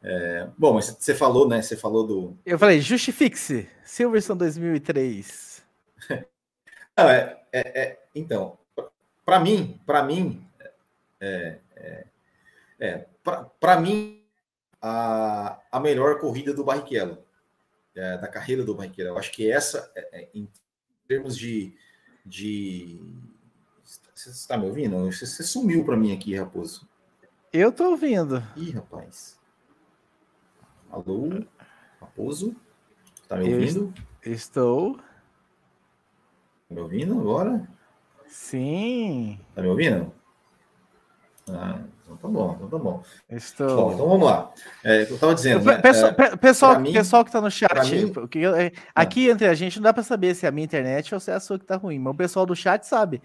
É, bom, mas você falou, né? Você falou do. Eu falei, justifique-se. Silverstone 2003. Não, é, é, é então, para mim, para mim, é, é, é para mim, a, a melhor corrida do Barrichello, é, da carreira do Barrichello. Eu acho que essa, é, é em termos de. de você está me ouvindo? Você, você sumiu para mim aqui, Raposo. Eu tô ouvindo. Ih, rapaz. Alô, Raposo? Está me ouvindo? Eu estou. Tá me ouvindo agora? Sim. Tá me ouvindo? Ah, então tá bom, então tá bom. Estou. Bom, então vamos lá. É, eu estava dizendo. Né, pessoal, é, pessoal, mim, pessoal que está no chat, mim, porque, é, aqui entre a gente não dá para saber se é a minha internet ou se é a sua que está ruim, mas o pessoal do chat sabe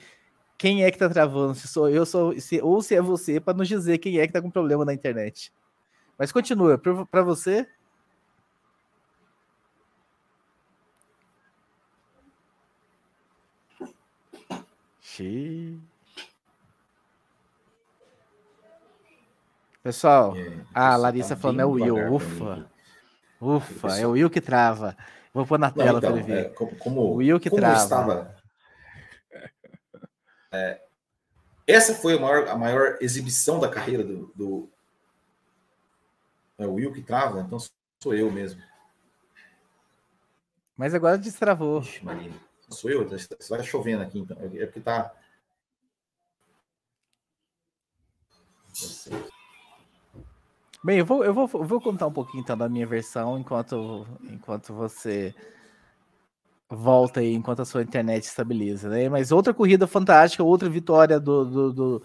quem é que está travando, se sou eu sou, se, ou se é você, para nos dizer quem é que está com problema na internet. Mas continua, para você. Pessoal, é, a Larissa tá falando é o Will. Ufa. Ufa, é o Will que trava. Vou pôr na tela então, para ele ver. É, como, como, o Will que trava. Estava, é, essa foi a maior, a maior exibição da carreira do, do. É o Will que trava, então sou eu mesmo. Mas agora destravou. Ixi, Marina. Sou eu, vai chovendo aqui, então. É porque tá. Bem, eu vou, eu vou, vou contar um pouquinho então da minha versão enquanto, enquanto você volta aí, enquanto a sua internet estabiliza, né? Mas outra corrida fantástica, outra vitória do, do, do,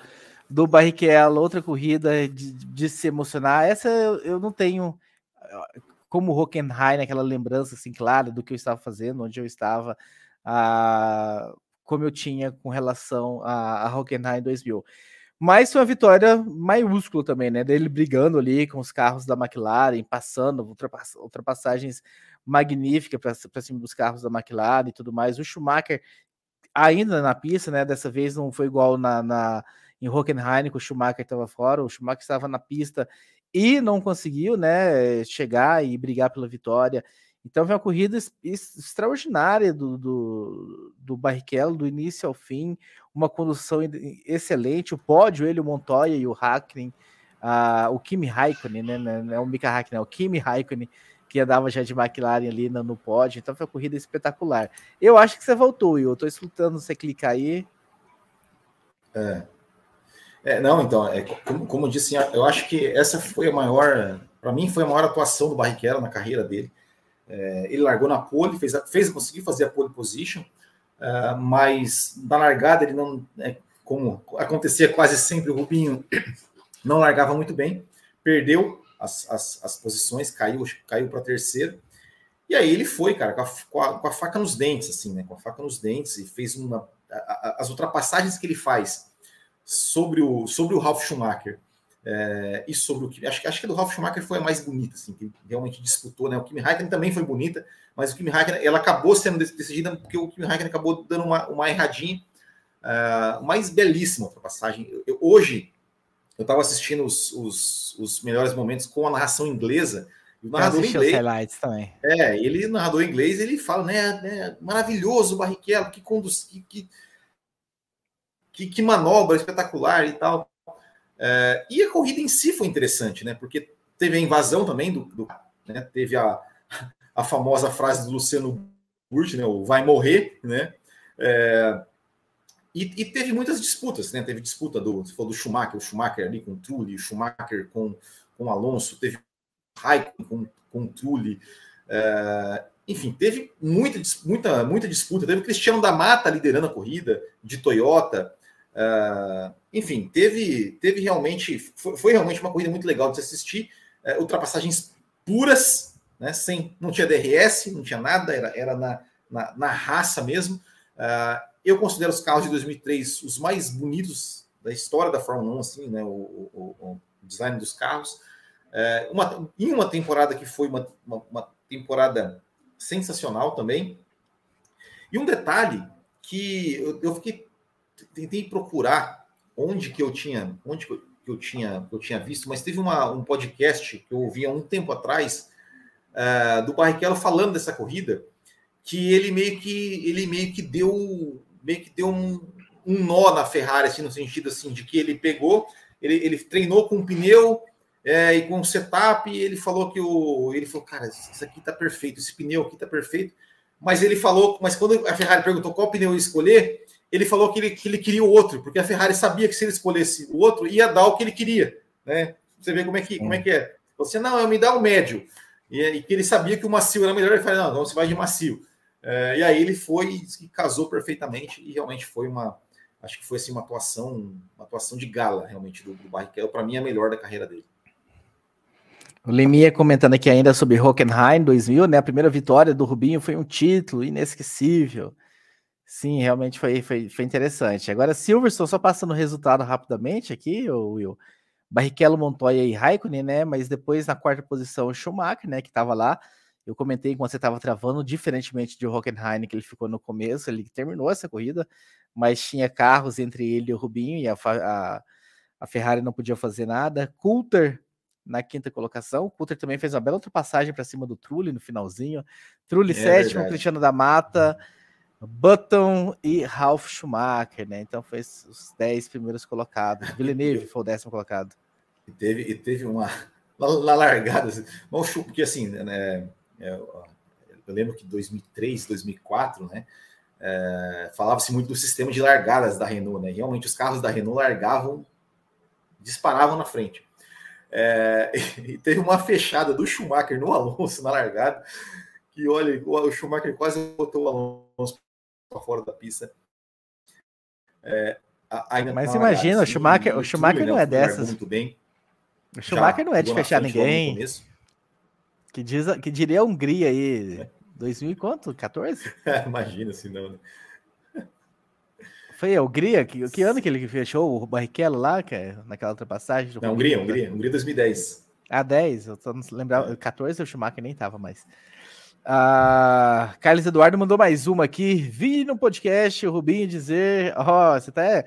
do Barrichello, outra corrida de, de se emocionar. Essa eu, eu não tenho como Hockenheim, aquela lembrança assim clara do que eu estava fazendo, onde eu estava a, como eu tinha com relação a, a Hockenheim 2000. Mas foi uma vitória maiúscula também, né? Dele brigando ali com os carros da McLaren, passando ultrapass ultrapassagens magníficas para cima dos carros da McLaren e tudo mais. O Schumacher ainda na pista, né? Dessa vez não foi igual na, na em Hockenheim, que o Schumacher estava fora. O Schumacher estava na pista e não conseguiu, né? Chegar e brigar pela vitória. Então foi uma corrida extraordinária do, do, do Barrichello, do início ao fim, uma condução excelente, o pódio, ele, o Montoya e o Hackney, uh, o Kimi Raikkonen, né, não é, é o Mika Hackney, é o Kimi Raikkonen, que andava já de McLaren ali no, no pódio, então foi uma corrida espetacular. Eu acho que você voltou, eu estou escutando você clicar aí. É. é não, então, é, como, como eu disse, eu acho que essa foi a maior, para mim foi a maior atuação do Barrichello na carreira dele, é, ele largou na pole, fez, fez conseguiu fazer a pole position, uh, mas na largada ele não, é, como acontecia quase sempre, o Rubinho não largava muito bem, perdeu as, as, as posições, caiu, caiu para terceiro. E aí ele foi, cara, com a, com a, faca nos dentes, assim, né? Com a faca nos dentes e fez uma. A, a, as ultrapassagens que ele faz sobre o, sobre o Ralf Schumacher é, e sobre o que. Acho, acho que a do Ralf Schumacher foi a mais bonita, assim, que realmente disputou, né? O Kimi Raikkonen também foi bonita, mas o Kimi Raikkonen ela acabou sendo decidida porque o Kimi Raikkonen acabou dando uma, uma erradinha, uh, mais belíssima ultrapassagem. Eu, eu, hoje, eu estava assistindo os, os, os, melhores momentos com a narração inglesa. o narrador inglês. Highlights também. É, ele, narrador inglês, ele fala, né, né maravilhoso o Barrichello, que conduz, que, que, que, que manobra espetacular e tal. É, e a corrida em si foi interessante, né? Porque teve a invasão também do, do né? teve a, a famosa frase do Luciano Burti, né? O vai morrer, né? É, e, e, teve muitas disputas, né? Teve disputa do, você falou do Schumacher, o Schumacher ali com o Trulli, o Schumacher com, com o Alonso, teve Raikkonen com, com o Trulli. É, enfim, teve muita, muita, muita disputa. Teve o Cristiano da Mata liderando a corrida de Toyota. Uh, enfim, teve, teve realmente, foi, foi, realmente uma corrida muito legal de se assistir. Uh, ultrapassagens puras, né, sem, não tinha DRS, não tinha nada, era, era na, na, na raça mesmo. Uh, eu considero os carros de 2003 os mais bonitos da história da Fórmula 1, assim, né, o, o, o design dos carros. uma, em uma temporada que foi uma, uma, uma temporada sensacional também. E um detalhe que eu, eu fiquei tentei procurar onde que eu tinha, onde que eu tinha, que eu tinha visto, mas teve uma, um podcast que eu ouvi há um tempo atrás uh, do Barrichello falando dessa corrida, que ele meio que ele meio que deu meio que deu um, um nó na Ferrari, assim, no sentido assim de que ele pegou, ele, ele treinou com pneu é, e com o setup, e ele falou que o. Ele falou, cara, isso aqui tá perfeito, esse pneu aqui tá perfeito. Mas ele falou, mas quando a Ferrari perguntou qual pneu escolher, ele falou que ele, que ele queria o outro, porque a Ferrari sabia que se ele escolhesse o outro, ia dar o que ele queria. Né? Você vê como é que, como é, que é. Você, não, eu me dá o médio. E, e, que ele sabia que o macio era melhor, ele falou, não, então você vai de macio. É, e aí ele foi e casou perfeitamente, e realmente foi uma. Acho que foi assim, uma atuação, uma atuação de gala, realmente, do, do Barrichello. Para mim, é a melhor da carreira dele. O Lemia comentando aqui ainda sobre Hockenheim 2000, né? A primeira vitória do Rubinho foi um título inesquecível. Sim, realmente foi, foi, foi interessante. Agora, Silverstone, só passando o resultado rapidamente aqui, o Will. Barrichello, Montoya e Raikkonen, né? Mas depois na quarta posição o Schumacher, né? Que estava lá. Eu comentei quando você estava travando, diferentemente de Hockenheim, que ele ficou no começo, ele terminou essa corrida, mas tinha carros entre ele e o Rubinho, e a, a, a Ferrari não podia fazer nada. Coulter na quinta colocação. Coulter também fez uma bela ultrapassagem para cima do Trulli no finalzinho. Trulli é sétimo, verdade. Cristiano da Mata, Button e Ralf Schumacher, né? Então foi os 10 primeiros colocados. Villeneuve foi o décimo colocado. E teve, e teve uma largada, assim, porque assim, né, é, eu lembro que 2003, 2004, né? É, falava-se muito do sistema de largadas da Renault, né? Realmente os carros da Renault largavam, disparavam na frente. É, e teve uma fechada do Schumacher no Alonso na largada, que olha, o Schumacher quase botou o Alonso para fora da pista. É, Mas imagina, assim, o Schumacher, o Schumacher não é dessas. Muito bem. O Schumacher Já, não é de fechar ninguém. Que, diz, que diria a Hungria aí, é. 2000 e quanto? 14? imagina se não, né? Foi a Hungria? Que, que ano que ele fechou o Barrichello lá, que é naquela ultrapassagem? Não, Hungria, Hungria, Hungria 2010. Ah, 10, eu tô não lembrava, 14 o Schumacher nem tava mais. Ah, Carlos Eduardo mandou mais uma aqui. Vi no podcast o Rubinho dizer: Ó, oh, você tá,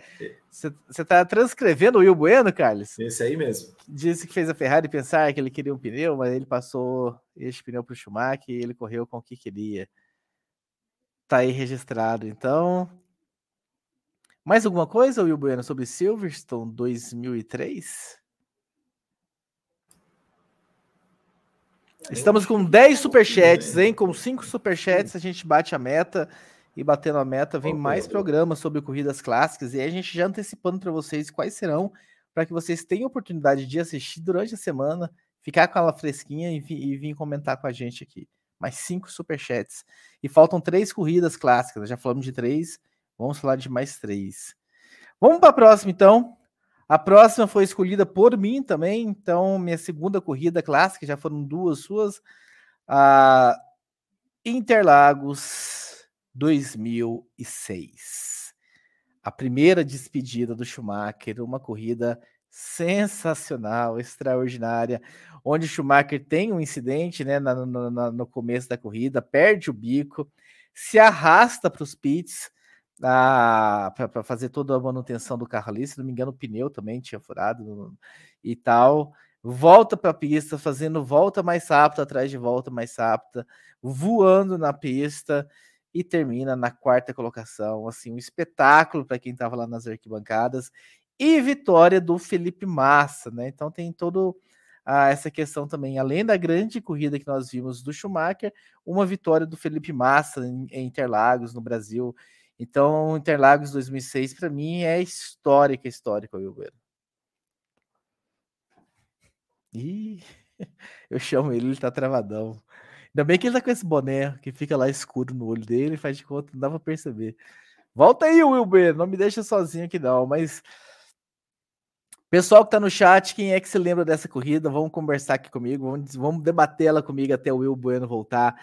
você tá transcrevendo o Will Bueno, Carlos? Esse aí mesmo. Disse que fez a Ferrari pensar que ele queria um pneu, mas ele passou este pneu para o Schumacher e ele correu com o que queria. Tá aí registrado. Então, mais alguma coisa, Will Bueno, sobre Silverstone 2003? Estamos com 10 superchats, hein? Com 5 superchats a gente bate a meta. E batendo a meta, vem mais programas sobre corridas clássicas. E aí a gente já antecipando para vocês quais serão, para que vocês tenham oportunidade de assistir durante a semana, ficar com ela fresquinha e, e vir comentar com a gente aqui. Mais 5 superchats. E faltam três corridas clássicas. Já falamos de três Vamos falar de mais três. Vamos para a próxima, então. A próxima foi escolhida por mim também, então minha segunda corrida clássica, já foram duas suas. A Interlagos 2006. A primeira despedida do Schumacher, uma corrida sensacional, extraordinária, onde Schumacher tem um incidente né, no, começo da corrida, perde o bico, se arrasta para os pits para fazer toda a manutenção do carro ali. Se não me engano, o pneu também tinha furado e tal. Volta para a pista, fazendo volta mais rápida, atrás de volta mais rápida, voando na pista e termina na quarta colocação. Assim, um espetáculo para quem estava lá nas arquibancadas. E vitória do Felipe Massa, né? Então tem todo a essa questão também, além da grande corrida que nós vimos do Schumacher, uma vitória do Felipe Massa em, em Interlagos, no Brasil. Então, Interlagos 2006, para mim, é histórica, histórica, Wilber. Ih, eu chamo ele, ele tá travadão. Ainda bem que ele tá com esse boné que fica lá escuro no olho dele, faz de conta, não dá pra perceber. Volta aí, Wilber, não me deixa sozinho aqui não, mas Pessoal que está no chat, quem é que se lembra dessa corrida? Vamos conversar aqui comigo, vamos, vamos debater ela comigo até o Will Bueno voltar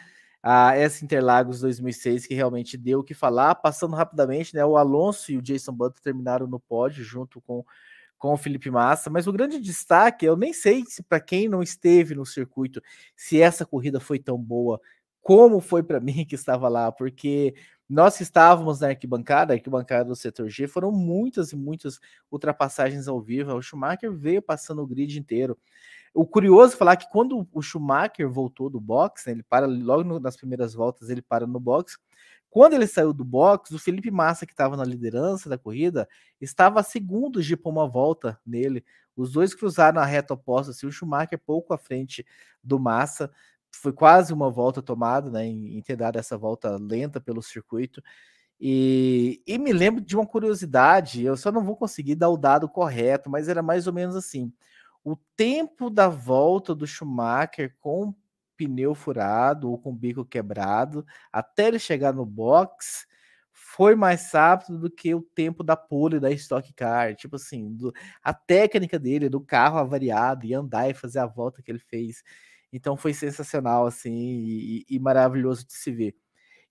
a essa Interlagos 2006, que realmente deu o que falar. Passando rapidamente, né? O Alonso e o Jason Button terminaram no pódio junto com, com o Felipe Massa, mas o grande destaque, eu nem sei se para quem não esteve no circuito, se essa corrida foi tão boa como foi para mim que estava lá, porque nós que estávamos na arquibancada, arquibancada do setor G, foram muitas e muitas ultrapassagens ao vivo. O Schumacher veio passando o grid inteiro. O curioso é falar que quando o Schumacher voltou do box, né, ele para logo no, nas primeiras voltas, ele para no box. Quando ele saiu do box, o Felipe Massa, que estava na liderança da corrida, estava segundos de pôr uma volta nele. Os dois cruzaram a reta oposta, assim, o Schumacher pouco à frente do Massa foi quase uma volta tomada, né, em, em ter dado essa volta lenta pelo circuito. E, e, me lembro de uma curiosidade, eu só não vou conseguir dar o dado correto, mas era mais ou menos assim: o tempo da volta do Schumacher com pneu furado ou com bico quebrado até ele chegar no box foi mais rápido do que o tempo da pole da Stock Car. Tipo assim, do, a técnica dele, do carro avariado e andar e fazer a volta que ele fez. Então foi sensacional, assim, e, e maravilhoso de se ver.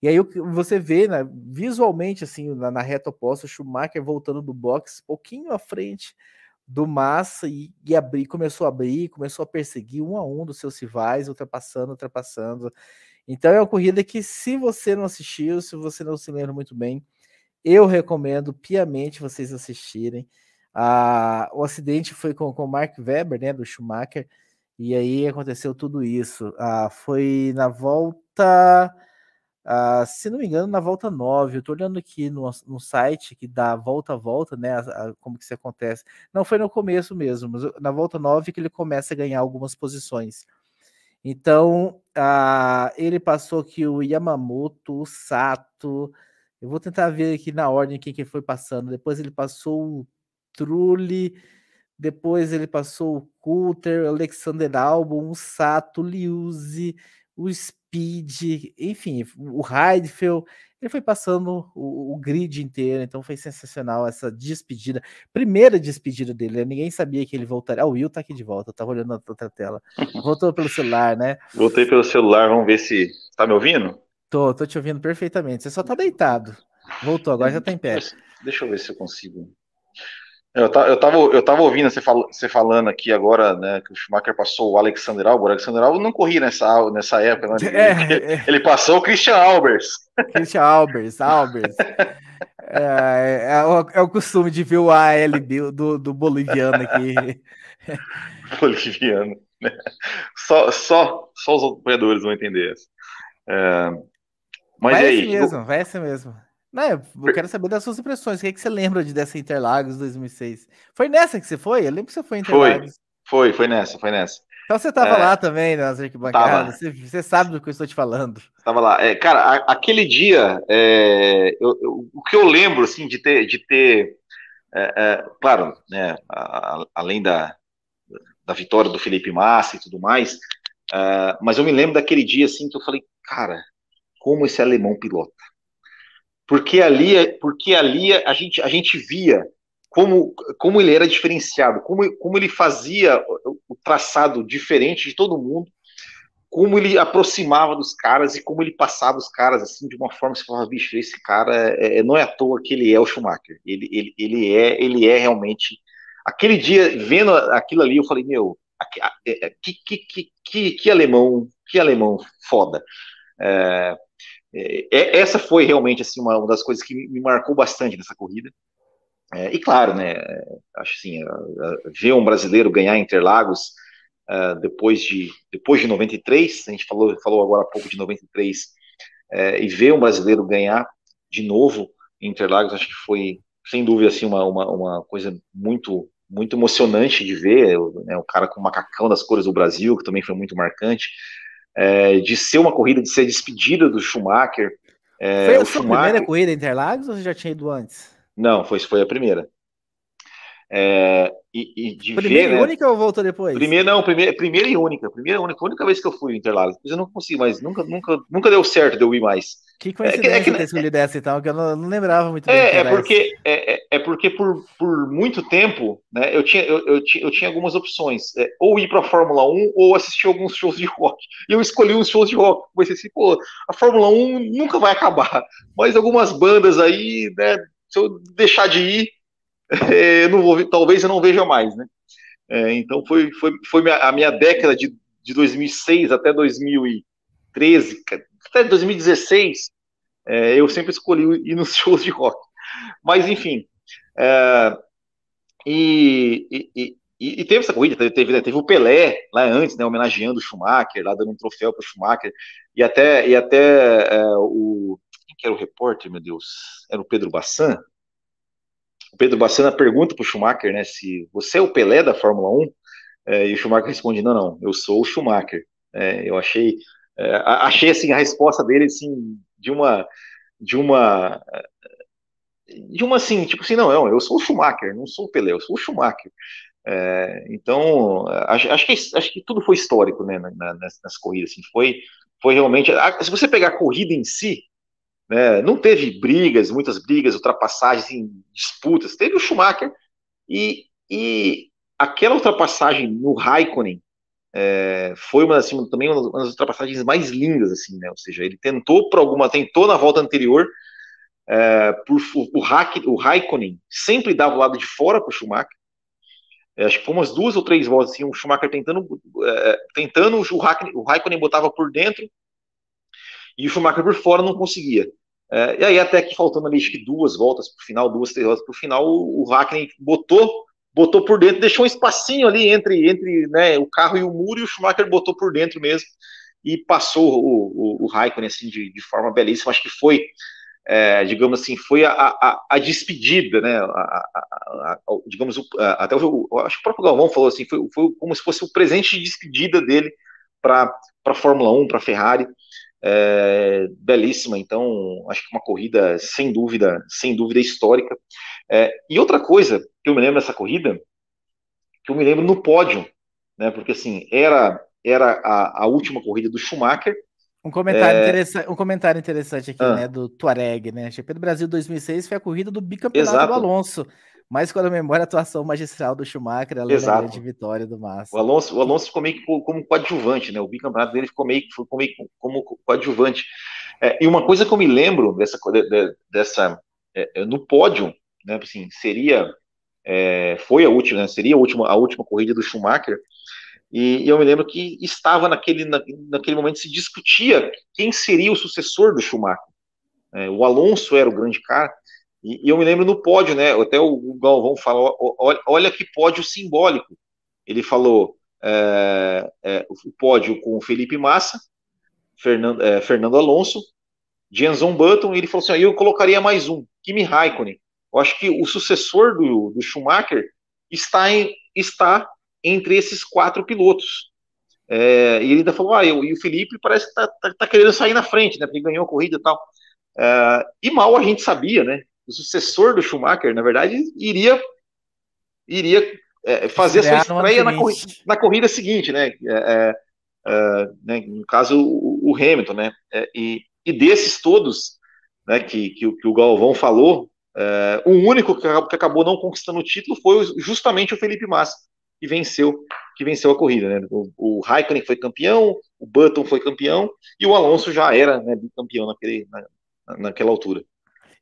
E aí você vê, né, visualmente, assim, na, na, reta oposta, o Schumacher voltando do box, pouquinho à frente do Massa e, e começou a abrir, começou a perseguir um a um dos seus rivais, ultrapassando, ultrapassando. Então é uma corrida que, se você não assistiu, se você não se lembra muito bem, eu recomendo piamente vocês assistirem. Ah, o acidente foi com o Mark Webber, né, do Schumacher, e aí aconteceu tudo isso. Ah, foi na volta, ah, se não me engano, na volta 9. Eu estou olhando aqui no, no site que dá volta a volta, né? A, a, como que isso acontece. Não foi no começo mesmo, mas na volta 9 que ele começa a ganhar algumas posições. Então, ah, ele passou aqui o Yamamoto, o Sato. Eu vou tentar ver aqui na ordem quem que foi passando. Depois ele passou o Trulli depois ele passou o Coulter, o Alexander Albon, o Sato, o Liuzzi, o Speed, enfim, o Heidfeld. Ele foi passando o, o, grid inteiro, então foi sensacional essa despedida. Primeira despedida dele, né? ninguém sabia que ele voltaria. Ah, o Will tá aqui de volta, eu tava olhando na outra tela. Voltou pelo celular, né? Voltei pelo celular, vamos ver se. Tá me ouvindo? Tô, tô te ouvindo perfeitamente. Você só tá deitado. Voltou, agora já tá em pé. Deixa eu ver se eu consigo. Eu, eu, tava, eu tava ouvindo você, fal, você falando aqui agora, né, que o Schumacher passou o Alexander Albon. O Alexander Albon não corria nessa, nessa época, né? Ele, é, é. ele passou o Christian Albers. Christian Albers, Albers. é, é, o, é, o, costume de ver o ALB do, do boliviano aqui. boliviano. Né? Só, só, só os apoiadores vão entender. É, mas vai aí, assim mesmo, vai assim mesmo. Não, eu quero saber das suas impressões. O que, é que você lembra de dessa Interlagos 2006? Foi nessa que você foi? Eu lembro que você foi em Interlagos. Foi, foi, foi nessa, foi nessa. Então você estava é, lá também nas arquibancadas, você, você, sabe do que eu estou te falando. Estava lá. É, cara, a, aquele dia, é, eu, eu, o que eu lembro, assim, de ter, de ter é, é, claro, né, a, a, além da, da vitória do Felipe Massa e tudo mais, é, mas eu me lembro daquele dia, assim, que eu falei, cara, como esse alemão pilota porque ali, porque ali a, gente, a gente via como, como ele era diferenciado, como, como ele fazia o traçado diferente de todo mundo, como ele aproximava dos caras e como ele passava os caras assim de uma forma que você falava, bicho, esse cara é, é, não é à toa que ele é o Schumacher, ele, ele, ele, é, ele é realmente. Aquele dia, vendo aquilo ali, eu falei, meu, é, é, que, que, que, que alemão, que alemão foda. É, é, é, essa foi realmente assim uma, uma, das coisas que me marcou bastante nessa corrida. É, e claro, né, acho assim, ver um brasileiro ganhar Interlagos uh, depois de depois de 93, a gente falou falou agora há pouco de 93, é, e ver um brasileiro ganhar de novo Interlagos, acho que foi sem dúvida assim uma, uma, uma coisa muito muito emocionante de ver, né, o cara com o macacão das cores do Brasil, que também foi muito marcante, é, de ser uma corrida, de ser despedida do Schumacher. É, foi a sua Schumacher... primeira corrida Interlagos ou você já tinha ido antes? Não, foi, foi a primeira. É, e, e de primeira ver, e né? única ou voltou depois? Primeira, não, primeira, primeira e única. Primeira e única, a única vez que eu fui Interlagos. Depois eu não consegui mais, nunca, nunca, nunca deu certo de eu ir mais. Que coincidência é que, é que, ter escolhido essa e tal, que eu não, não lembrava muito bem. É, é porque, é, é, é, porque por, por muito tempo, né, eu tinha, eu, eu, tinha, eu tinha algumas opções. É, ou ir para a Fórmula 1 ou assistir alguns shows de rock. E eu escolhi uns shows de rock. Pensei assim, pô, a Fórmula 1 nunca vai acabar. Mas algumas bandas aí, né, se eu deixar de ir, é, não vou, talvez eu não veja mais, né? É, então foi, foi, foi a minha década de, de 2006 até 2013, até 2016, é, eu sempre escolhi ir nos shows de rock. Mas, enfim. É, e, e, e, e, teve essa corrida, teve, teve, teve, o Pelé lá antes, né, homenageando o Schumacher, lá dando um troféu para o Schumacher, e até, e até é, o. Quem que era o repórter, meu Deus? Era o Pedro Bassan? O Pedro Bassana pergunta para o Schumacher, né, se você é o Pelé da Fórmula 1, é, e o Schumacher responde, não, não, eu sou o Schumacher. É, eu achei, é, achei assim a resposta dele assim de uma, de uma, de uma assim, tipo assim, não, não, eu sou o Schumacher, não sou o Pelé, eu sou o Schumacher. É, então, acho, acho, que, acho que tudo foi histórico, né, na, nessa, corrida, assim, foi, foi realmente, se você pegar a corrida em si, né? Não teve brigas, muitas brigas, ultrapassagens, disputas. Teve o Schumacher e, e aquela ultrapassagem no Raikkonen é, foi uma assim, também uma das ultrapassagens mais lindas, assim, né? Ou seja, ele tentou por alguma, tentou na volta anterior, é, por, o, o, o Raikkonen sempre dava o lado de fora para o Schumacher. É, acho que foi umas duas ou três voltas assim, o Schumacher tentando, é, tentando o, Raikkonen, o Raikkonen botava por dentro e o Schumacher por fora não conseguia. É, e aí, até que faltando ali, acho que duas voltas para o final, duas, três voltas para o final, o, o botou, botou por dentro, deixou um espacinho ali entre, entre né, o carro e o muro, e o Schumacher botou por dentro mesmo e passou o, o, o Raikkonen assim, de, de forma belíssima. Acho que foi, é, digamos assim, foi a, a, a despedida, né? A, digamos, até o, acho que o próprio Galvão falou assim, foi, foi como se fosse o presente de despedida dele para a Fórmula 1, para a Ferrari é, belíssima. Então, acho que uma corrida sem dúvida, sem dúvida histórica. É, e outra coisa que eu me lembro dessa corrida, que eu me lembro no pódio, né? Porque assim era era a, a última corrida do Schumacher. Um comentário, é... interessante, um comentário interessante aqui, ah. né, do Tuareg, né? GP do Brasil 2006 foi a corrida do bicampeonato Exato. do Alonso mas quando memória a atuação magistral do Schumacher, além Exato. da grande vitória do Massa. O Alonso, o Alonso ficou meio que como coadjuvante, né? O bicampeonato dele ficou meio, ficou meio como coadjuvante. É, e uma coisa que eu me lembro dessa, dessa é, é, no pódio, né? Assim, seria é, foi a última, né, seria a última, a última corrida do Schumacher. E, e eu me lembro que estava naquele, na, naquele momento se discutia quem seria o sucessor do Schumacher. É, o Alonso era o grande cara. E, e, eu me lembro no pódio, né? Até o, Galvão falou: olha, olha que pódio simbólico. Ele falou é, é, o pódio com Felipe Massa, Fernando, é, Fernando Alonso, Jenson Button, e ele falou assim: eu colocaria mais um, Kimi Raikkonen. Eu acho que o sucessor do, do Schumacher está, em, está entre esses quatro pilotos. É, e ele ainda falou: ah, eu, e o Felipe parece que está tá, tá, querendo sair na frente, né? Porque ganhou a corrida e tal. É, e mal a gente sabia, né? O sucessor do Schumacher, na verdade, iria iria é, fazer a sua estreia na corrida, na corrida, seguinte, né? É, é, é, né? No caso, o, o Hamilton, né? É, e, e, desses todos, né? Que, que, que o Galvão falou, é, o único que, que, acabou não conquistando o título foi justamente o Felipe Massa, que venceu, que venceu a corrida, né? O, o Raikkonen foi campeão, o Button foi campeão e o Alonso já era né, campeão naquele, na, naquela altura.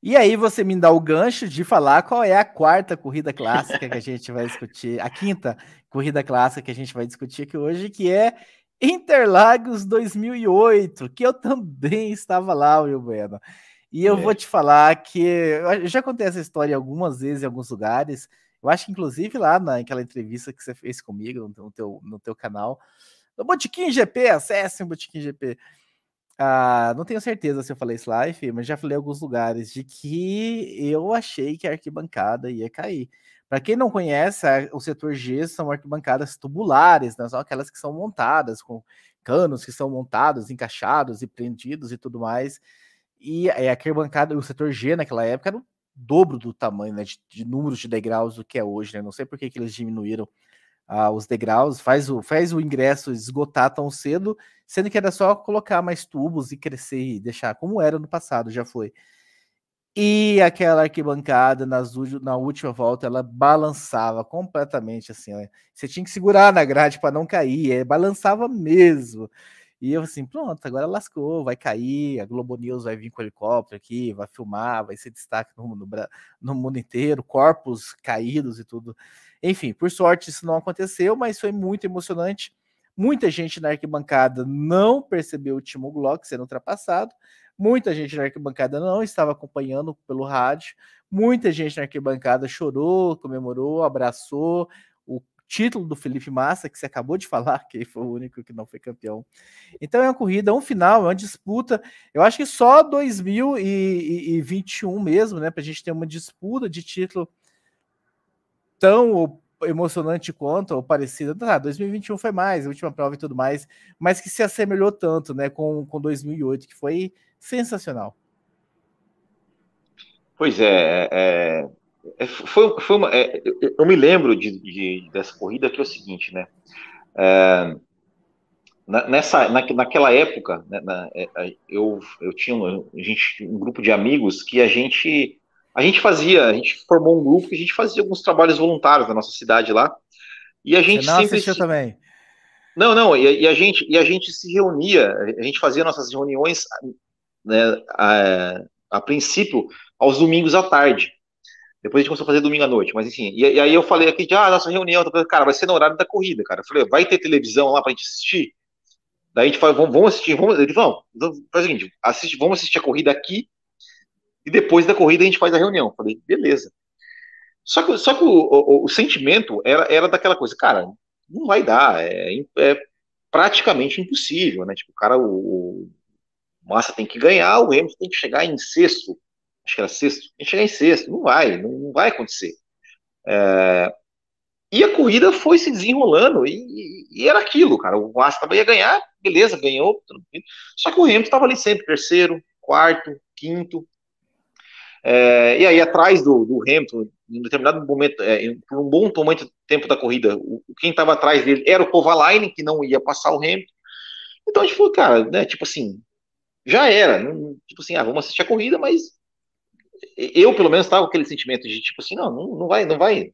E aí você me dá o gancho de falar qual é a quarta corrida clássica que a gente vai discutir, a quinta corrida clássica que a gente vai discutir aqui hoje, que é Interlagos 2008, que eu também estava lá, Will Bueno. E eu é. vou te falar que eu já contei essa história algumas vezes em alguns lugares. Eu acho que inclusive lá naquela entrevista que você fez comigo no teu, no teu canal, no Botiquim GP, acesse o Botiquim GP. Ah, não tenho certeza se eu falei isso live, mas já falei em alguns lugares de que eu achei que a arquibancada ia cair. Para quem não conhece, o setor G são arquibancadas tubulares, né? são aquelas que são montadas com canos que são montados, encaixados e prendidos e tudo mais. E a arquibancada, o setor G naquela época era o dobro do tamanho, né, de, de números de degraus do que é hoje, né? Não sei por que, que eles diminuíram ah, os degraus, faz o, faz o ingresso esgotar tão cedo, sendo que era só colocar mais tubos e crescer e deixar como era no passado, já foi. E aquela arquibancada nas, na última volta, ela balançava completamente assim. Né? Você tinha que segurar na grade para não cair, é, balançava mesmo. E eu assim, pronto, agora lascou, vai cair, a Globo News vai vir com o helicóptero aqui, vai filmar, vai ser destaque no, no, no mundo inteiro, corpos caídos e tudo. Enfim, por sorte isso não aconteceu, mas foi muito emocionante. Muita gente na arquibancada não percebeu o Timo Glock sendo ultrapassado, muita gente na arquibancada não estava acompanhando pelo rádio, muita gente na arquibancada chorou, comemorou, abraçou, título do Felipe Massa, que você acabou de falar, que foi o único que não foi campeão. Então é uma corrida, é um final, é uma disputa. Eu acho que só 2021 mesmo, né, para a gente ter uma disputa de título tão emocionante quanto ou parecida. Ah, 2021 foi mais, a última prova e tudo mais, mas que se assemelhou tanto, né, com, com 2008, que foi sensacional. Pois é, é é, foi, foi uma, é, eu me lembro de, de, dessa corrida que é o seguinte, né? É, nessa, na, naquela época, né, na, é, eu, eu tinha um, gente, um grupo de amigos que a gente a gente fazia, a gente formou um grupo que a gente fazia alguns trabalhos voluntários na nossa cidade lá. E a gente Você não sempre se... também. Não, não, e, e, a gente e a gente se reunia, a gente fazia nossas reuniões né, a, a princípio aos domingos à tarde. Depois a gente começou a fazer domingo à noite, mas enfim. E, e aí eu falei aqui de, ah, nossa reunião, cara, vai ser no horário da corrida, cara. Eu falei, vai ter televisão lá pra gente assistir? Daí a gente falou, vamos, vamos assistir, vamos. Ele falou, então faz o seguinte, assiste, vamos assistir a corrida aqui, e depois da corrida a gente faz a reunião. Eu falei, beleza. Só que, só que o, o, o, sentimento era, era daquela coisa, cara, não vai dar, é, é praticamente impossível, né? Tipo, o cara, o, o Massa tem que ganhar, o Hamilton tem que chegar em sexto acho que era sexto, a gente chegar em sexto, não vai, não, não vai acontecer. É, e a corrida foi se desenrolando e, e, era aquilo, cara. O Aston ia ganhar, beleza, ganhou. Só que o Hamilton estava ali sempre, terceiro, quarto, quinto. É, e aí, atrás do, do Hamilton, em determinado momento, é, por um bom momento, tempo da corrida, o, quem estava atrás dele era o Kovalainen, que não ia passar o Hamilton. Então a gente falou, cara, né, tipo assim, já era. Não, tipo assim, ah, vamos assistir a corrida, mas eu, pelo menos, estava com aquele sentimento de tipo assim, não, não, não vai, não vai.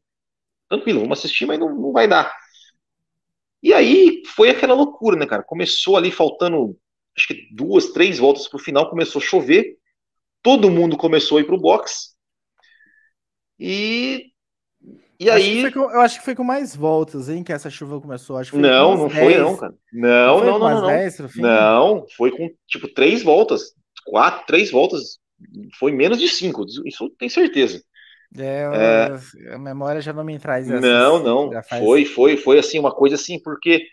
Tranquilo, vamos assistir, mas não, não vai dar. E aí foi aquela loucura, né, cara? Começou ali faltando, acho que duas, três voltas pro final, começou a chover. Todo mundo começou a ir pro box. E e aí. Com, eu acho que foi com mais voltas, hein, que essa chuva começou. Acho não, não 10. foi, não, cara. Não, não, não, não. Não. 10, não, foi com tipo três voltas. Quatro, três voltas foi menos de cinco, isso tem certeza. É, é, a memória já não me traz essa. Não, não. Faz... Foi, foi, foi assim, uma coisa assim, porque.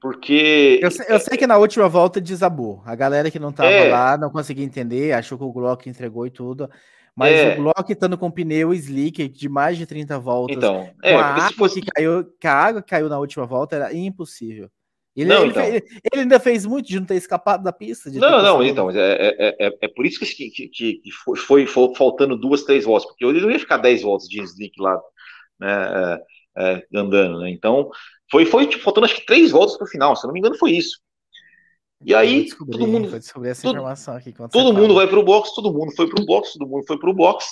Porque. Eu sei, eu sei, que na última volta desabou. A galera que não tava é, lá não conseguia entender, achou que o Glock entregou e tudo. Mas é, o Glock estando com pneu slick de mais de 30 voltas. Então, é, a água fosse... que caiu, que a água que caiu na última volta era impossível. Ele, não, ele, então. fez, ele, ainda fez muito de não ter escapado da pista. não, não, então, é, é, é, é, por isso que, que, que, que foi, foi, faltando duas, três voltas, porque ele não ia ficar dez voltas de slick lá, né, é, é, andando, né? Então, foi, foi tipo, faltando acho que três voltas para o final, se eu não me engano, foi isso. E aí, todo mundo. Todo, informação aqui todo mundo vai para o box, todo mundo foi para o box, todo mundo foi para o box.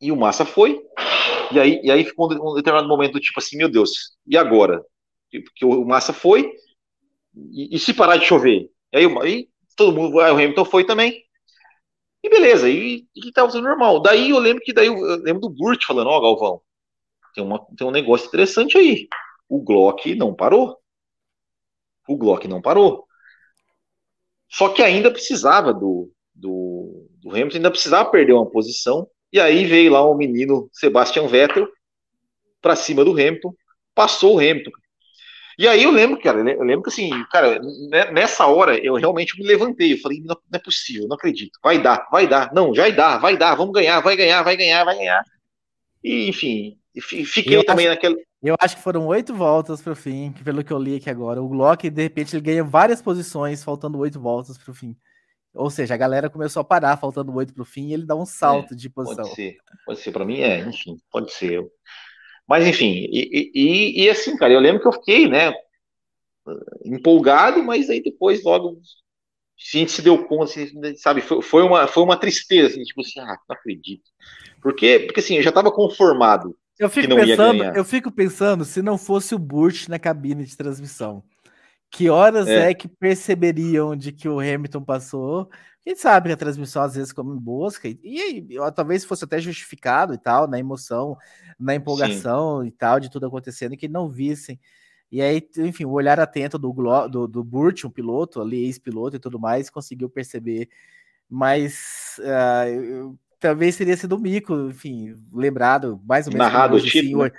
E o Massa foi. E aí, e aí ficou um determinado momento, tipo assim, meu Deus, e agora? Porque o Massa foi, e, e, se parar de chover? Aí, aí todo mundo, aí o Hamilton foi também. E beleza, e, e tava tudo normal. Daí eu lembro que daí eu, lembro do Burt falando, ó, oh, Galvão, tem, uma, tem um negócio interessante aí. O Glock não parou. O Glock não parou. Só que ainda precisava do, do, do Hamilton, ainda precisava perder uma posição. E aí veio lá um menino Sebastian Vettel para cima do Hamilton, passou o Hamilton. E aí eu lembro, cara, eu lembro que assim, cara, né, nessa hora eu realmente me levantei, eu falei, não, é possível, não acredito, vai dar, vai dar, não, já dar, vai dar, vamos ganhar, vai ganhar, vai ganhar, vai ganhar. E, enfim, fiquei eu também acho, naquele. Eu acho que foram oito voltas para o fim, pelo que eu li aqui agora. O Glock, de repente, ele ganha várias posições, faltando oito voltas para o fim. Ou seja, a galera começou a parar, faltando oito para o fim, e ele dá um salto é, de posição. Pode ser, pode ser. Para mim, é, enfim, pode ser. Mas, enfim, e, e, e, assim, cara, eu lembro que eu fiquei, né, empolgado, mas aí depois, logo, a gente se deu conta, assim, sabe, foi, foi, uma, foi uma tristeza, assim, tipo assim, ah, não acredito. Porque, porque assim, eu já estava conformado. Eu fico, pensando, eu fico pensando se não fosse o Burt na cabine de transmissão. Que horas é. é. que perceberiam de que o Hamilton passou? A gente sabe que a transmissão às vezes come busca, e, e, e talvez fosse até justificado e tal, na emoção, na empolgação Sim. e tal, de tudo acontecendo, e que não vissem. E aí, enfim, o olhar atento do, do, do Burt, um piloto, ali, ex-piloto e tudo mais, conseguiu perceber. Mas uh, talvez teria sido o Mico, enfim, lembrado mais ou menos. Narrado hoje, tipo, sim, né?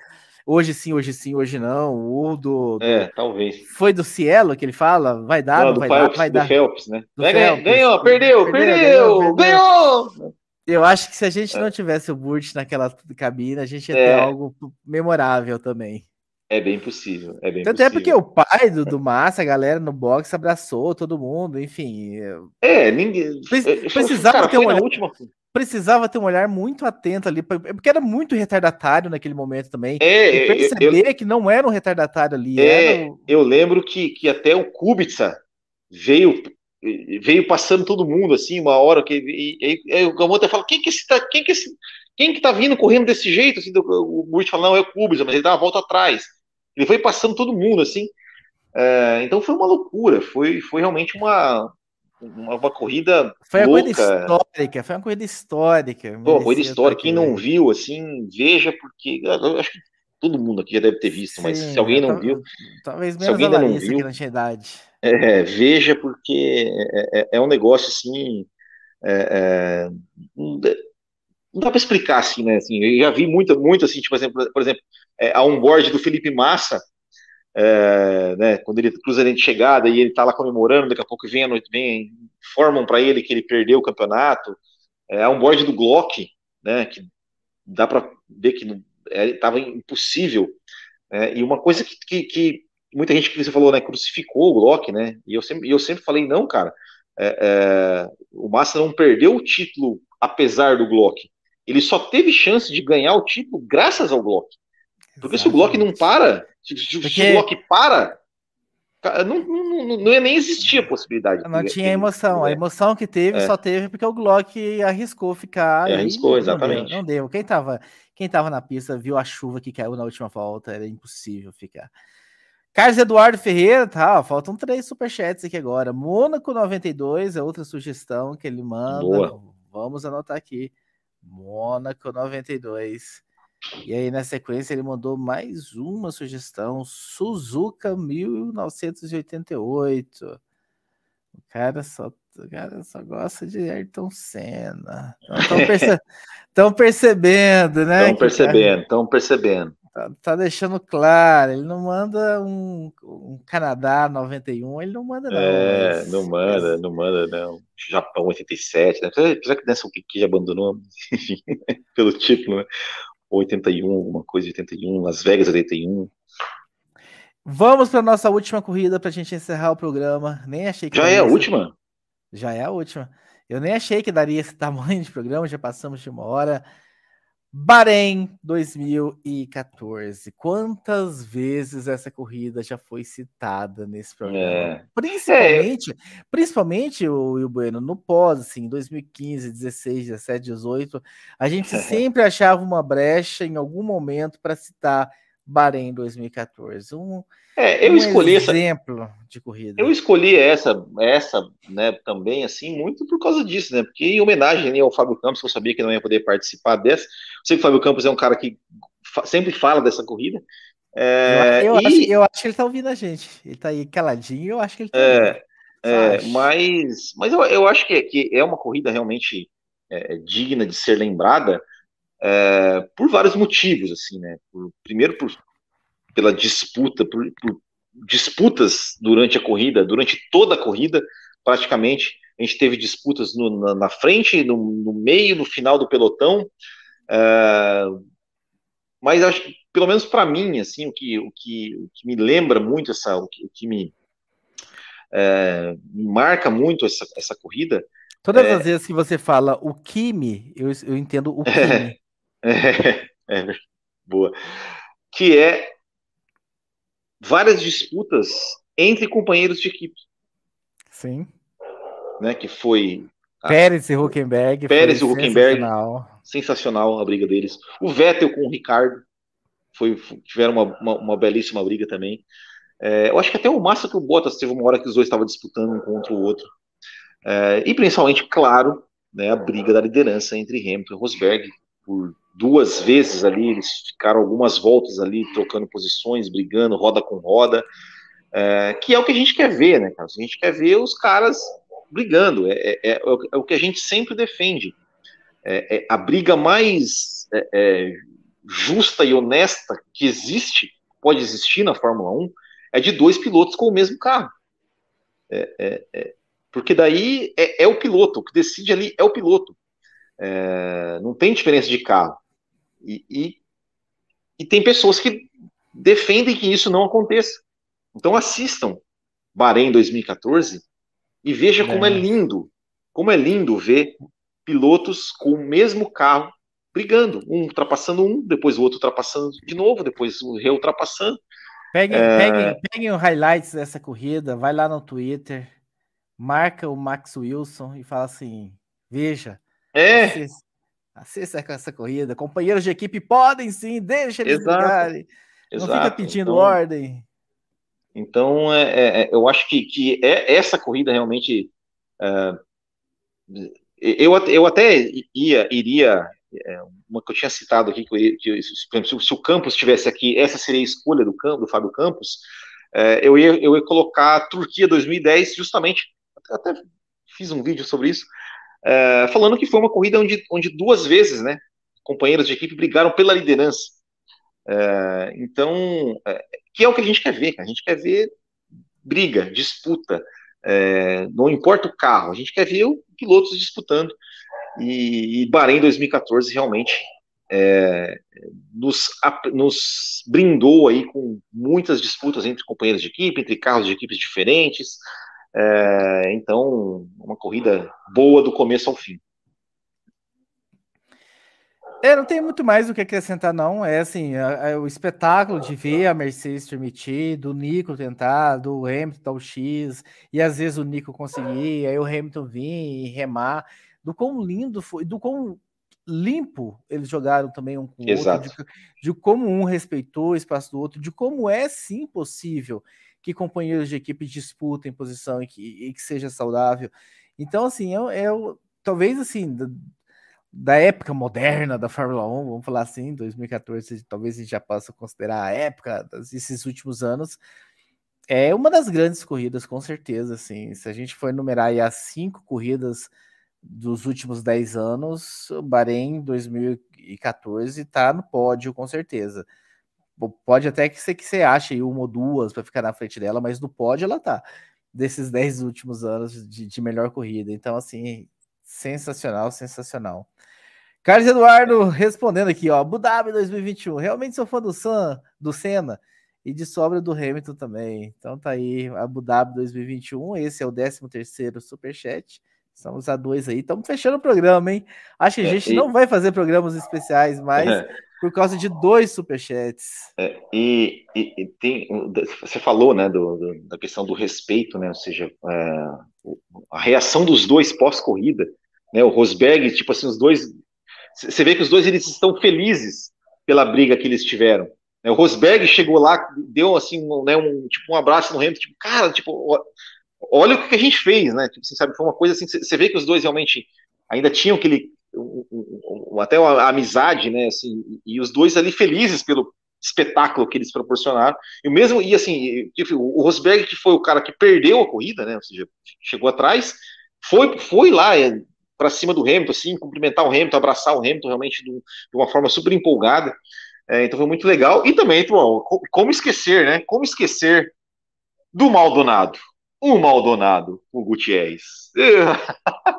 Hoje sim, hoje sim, hoje não. O do, do, É, talvez. Foi do Cielo que ele fala? Vai dar, não, não vai Phelps, dar, vai dar. Phelps, né? Vai, Phelps. Ganhou, perdeu, perdeu, perdeu, ganhou! ganhou! Eu acho que se a gente não tivesse o Burt naquela cabine, a gente ia ter é. algo memorável também. É bem possível, é bem Tanto possível. é porque o pai do, do Massa, a galera no box abraçou todo mundo, enfim. É, ninguém. Precisava cara, ter um olhar, última... precisava ter um olhar muito atento ali, porque era muito retardatário naquele momento também. É, e perceber eu, que não era um retardatário ali. É, eu lembro que, que até o Kubica veio veio passando todo mundo assim, uma hora que e, e, e o Gamão até fala: quem que esse tá, quem que esse, quem que tá vindo correndo desse jeito? Assim, o Burt fala: não, é o Kubica, mas ele dá uma volta atrás. Ele foi passando todo mundo, assim. É, então foi uma loucura, foi, foi realmente uma, uma, corrida Foi uma corrida histórica, foi uma corrida histórica. Pô, corrida histórica, quem não viu, assim, veja, porque eu acho que todo mundo aqui já deve ter visto, Sim, mas se alguém não viu... Talvez menos se alguém ainda não viu, que não tinha idade. É, veja, porque é, é, é um negócio, assim... É, é não dá para explicar assim, né? Assim, eu já vi muito, muito assim, tipo, por exemplo, é, a onboard do Felipe Massa, é, né, quando ele cruza a linha de chegada e ele tá lá comemorando, daqui a pouco vem a noite, vem, formam para ele que ele perdeu o campeonato, é, a onboard do Glock, né, que dá para ver que estava é, impossível, é, e uma coisa que, que, que, muita gente que você falou, né, crucificou o Glock, né, e eu sempre, eu sempre falei, não, cara, é, é, o Massa não perdeu o título apesar do Glock, ele só teve chance de ganhar o título graças ao Glock. Porque Exatamente. se o Glock não para, se, Porque... se o Glock para, não, não, não, ia nem existir a possibilidade. Não de, tinha emoção. A emoção que teve é. só teve porque o Glock arriscou ficar. É, arriscou, exatamente. Não deu, não deu. Quem, tava, quem tava na pista viu a chuva que caiu na última volta, era impossível ficar. Carlos Eduardo Ferreira, tá, faltam três superchats aqui agora. Mônaco 92 é outra sugestão que ele manda. Boa. Vamos anotar aqui. Mônaco 92. E aí, na sequência, ele mandou mais uma sugestão: Suzuka 1988. O cara só, o cara só gosta de Ayrton Senna. Estão perce... percebendo, né? Estão percebendo, estão percebendo. Tá, tá, deixando claro, ele não manda um, um, Canadá 91, ele não manda, não. É, mas... não manda, não manda, não. Japão 87, né? Apesar que nessa o que já abandonou, enfim, pelo título, né? 81, alguma coisa de 81, Las Vegas 81. Vamos para nossa última corrida para a gente encerrar o programa. Nem achei que. Já é a última? Já é a última. Eu nem achei que daria esse tamanho de programa, já passamos de uma hora. Bahrein 2014. Quantas vezes essa corrida já foi citada nesse programa? É. Principalmente, é. principalmente o Will Bueno, no pós, assim, 2015, 16, 17, 18, a gente sempre achava uma brecha em algum momento para citar Bahrein 2014. Um, é, eu um escolhi exemplo essa, de corrida. Eu escolhi essa, essa, né, também assim, muito por causa disso, né? Porque em homenagem ao Fábio Campos, que eu sabia que não ia poder participar dessa. Eu sei que o Fábio Campos é um cara que fa sempre fala dessa corrida. É, eu, eu, e... acho, eu, acho, que ele tá ouvindo a gente. Ele tá aí caladinho, eu acho que ele tá é, é, mas, mas eu, eu acho que, é, que é uma corrida realmente é, digna de ser lembrada é, por vários motivos, assim, né? Por, primeiro por pela disputa, por, por, disputas durante a corrida, durante toda a corrida, praticamente. A gente teve disputas no, na, na, frente, no, no, meio, no final do pelotão. Uh, mas acho, pelo menos para mim, assim, o que, o, que, o que me lembra muito essa, o que, o que me, é, me marca muito essa, essa corrida. Todas é, as vezes que você fala o Kimi, eu, eu entendo o Kimi. É, é, boa. Que é várias disputas entre companheiros de equipe. Sim. Né, que foi Pérez e Huckenberg. Pérez e Huckenberg. Sensacional. sensacional a briga deles. O Vettel com o Ricardo. Foi, tiveram uma, uma, uma belíssima briga também. É, eu acho que até o Massa que o Bottas teve uma hora que os dois estavam disputando um contra o outro. É, e principalmente, claro, né, a briga da liderança entre Hamilton e Rosberg. Por duas vezes ali, eles ficaram algumas voltas ali, trocando posições, brigando, roda com roda. É, que é o que a gente quer ver, né, Carlos? A gente quer ver os caras brigando. É, é, é, é o que a gente sempre defende. É, é a briga mais é, justa e honesta que existe, pode existir na Fórmula 1, é de dois pilotos com o mesmo carro. porque daí é, o piloto, o que decide ali é o piloto. não tem diferença de carro. E, e, e tem pessoas que defendem que isso não aconteça. Então assistam Bahrein 2014 e veja é. como é lindo, como é lindo ver pilotos com o mesmo carro brigando, um ultrapassando um, depois o outro ultrapassando de novo, depois o reultrapassando. Peguem, é... peguem, peguem os highlights dessa corrida, vai lá no Twitter, marca o Max Wilson e fala assim: veja, é. assista, assista essa corrida, companheiros de equipe podem sim, deixa eles Exato. brigarem. Não Exato. fica pedindo então... ordem. Então, é, é, é, eu acho que, que é, essa corrida realmente. É, eu, eu até ia, iria. É, uma que eu tinha citado aqui, que, que se, se, o Campos estivesse aqui, essa seria a escolha do, do Fábio Campos. É, eu, ia, eu ia colocar a Turquia 2010, justamente. Até fiz um vídeo sobre isso, falando que foi uma corrida onde, onde duas vezes, né, companheiros de equipe brigaram pela liderança. É, então, é, que é o que a gente quer ver, a gente quer ver briga, disputa, é, não importa o carro, a gente quer ver pilotos disputando. E, e Bahrein 2014 realmente é, nos, nos, brindou aí com muitas disputas entre companheiros de equipe, entre carros de equipes diferentes. É, então, uma corrida boa do começo ao fim. É, não tem muito mais o que acrescentar, não. É assim, é, é o espetáculo de ver a Mercedes permitir, do Nico tentar, do Hamilton dar o X, e às vezes o Nico conseguir, aí o Hamilton vir e remar, do quão lindo foi, do quão limpo eles jogaram também um com o Exato. outro, de, de, como um respeitou o espaço do outro, de como é sim possível que companheiros de equipe disputem posição e que, e que seja saudável. Então, assim, é, é talvez assim da época moderna da Fórmula 1, vamos falar assim, 2014, talvez a gente já possa considerar a época desses últimos anos, é uma das grandes corridas, com certeza, assim, se a gente for enumerar as cinco corridas dos últimos 10 anos, o Bahrein 2014 está no pódio, com certeza. Pode até que você, que você ache uma ou duas para ficar na frente dela, mas no pódio ela tá. Desses 10 últimos anos de, de melhor corrida. Então, assim, sensacional, sensacional. Carlos Eduardo respondendo aqui, ó, Abu Dhabi 2021. Realmente sou fã do Sam, do Senna e de sobra do Hamilton também. Então tá aí, Abu Dhabi 2021. Esse é o 13 terceiro superchat. Estamos a dois aí. Estamos fechando o programa, hein? Acho que a é, gente é, e... não vai fazer programas especiais mais é. Por causa de dois superchats. É, e, e, tem, você falou, né, do, do, da questão do respeito, né? Ou seja, é, a reação dos dois pós-corrida, né? O Rosberg, tipo assim, os dois você vê que os dois eles estão felizes pela briga que eles tiveram. O Rosberg chegou lá, deu assim, um, né, um, tipo, um abraço no Hamilton, tipo, cara, tipo, olha o que a gente fez, né? Tipo, você sabe, foi uma coisa assim, você vê que os dois realmente ainda tinham aquele, um, um, até uma amizade, né? Assim, e os dois ali felizes pelo espetáculo que eles proporcionaram. E mesmo, e assim, o Rosberg, que foi o cara que perdeu a corrida, né? Ou seja, chegou atrás, foi, foi lá, para cima do Hamilton, assim, cumprimentar o Hamilton, abraçar o Hamilton realmente de, uma forma super empolgada. É, então foi muito legal. E também, bom, como esquecer, né? Como esquecer do Maldonado? O Maldonado, o Gutierrez.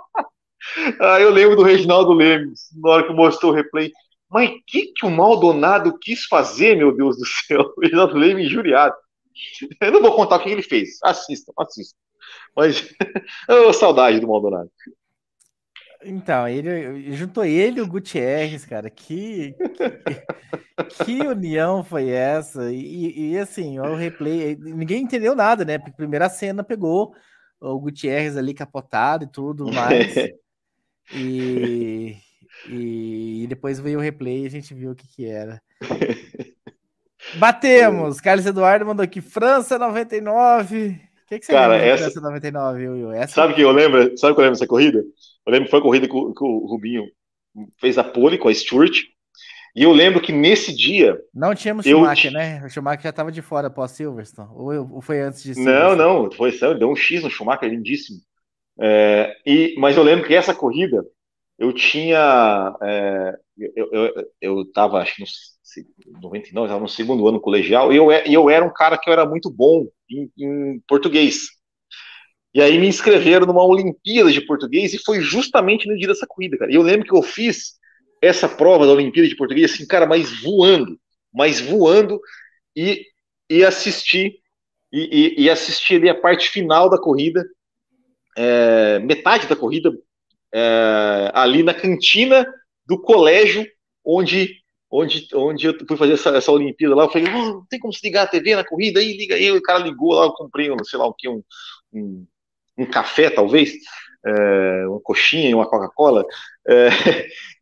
ah, eu lembro do Reginaldo Lemes, na hora que mostrou o replay. mas o que, que o Maldonado quis fazer, meu Deus do céu? Já falei me injuriado. Eu não vou contar o que ele fez. Assistam, assistam. Mas, oh, saudade do Maldonado. Então, ele juntou ele e o Gutierrez, cara. Que, que, que união foi essa? E, e, assim, o replay, ninguém entendeu nada, né? Porque a primeira cena pegou o Gutierrez ali capotado e tudo mais. e, e depois veio o replay e a gente viu o que, que era. Batemos! Carlos Eduardo mandou aqui, França 99. O que, que você Cara, lembra essa... França 99, Will? Essa... Sabe que eu lembro? Sabe que eu lembro dessa corrida? Eu lembro que foi a corrida que o, que o Rubinho fez a pole com a Stewart. E eu lembro que nesse dia. Não tínhamos Schumacher, né? O Schumacher já estava de fora após Silverstone. Ou, ou foi antes de Silverstone? Não, não. Foi, deu um X no Schumacher, lindíssimo. É, e, mas eu lembro que essa corrida eu tinha. É, eu estava, acho que no 99, estava no segundo ano colegial, e eu, eu era um cara que eu era muito bom em, em português. E aí me inscreveram numa Olimpíada de Português e foi justamente no dia dessa corrida, cara. E eu lembro que eu fiz essa prova da Olimpíada de Português, assim, cara, mas voando, mas voando e, e assisti e, e, e assisti ali a parte final da corrida, é, metade da corrida, é, ali na cantina do colégio onde onde, onde eu fui fazer essa, essa Olimpíada lá, eu falei, oh, não tem como se ligar a TV na corrida aí, liga aí, o cara ligou lá, eu comprei, um, sei lá o que, um, um, um café, talvez, é, uma coxinha e uma Coca-Cola, é,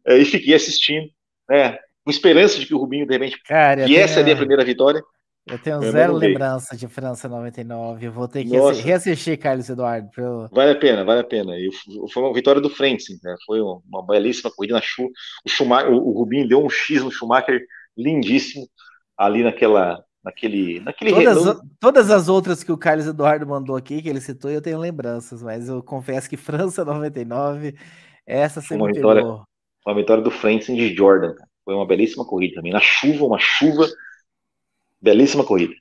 é, e fiquei assistindo, né, com esperança de que o Rubinho, de repente, Cara, que essa seria a primeira vitória. Eu tenho eu zero lembrança de França 99. Eu vou ter que Nossa. reassistir, Carlos Eduardo. Pro... Vale a pena, vale a pena. E foi uma vitória do Frentzen, né? Foi uma belíssima corrida na chuva. O, Schumacher, o, Rubinho deu um X no Schumacher lindíssimo ali naquela. Naquele, naquele todas, todas as outras que o Carlos Eduardo mandou aqui, que ele citou, eu tenho lembranças, mas eu confesso que França 99, essa sempre uma vitória, uma vitória do Frentzen de Jordan. Foi uma belíssima corrida também. Na chuva, uma chuva Belíssima corrida.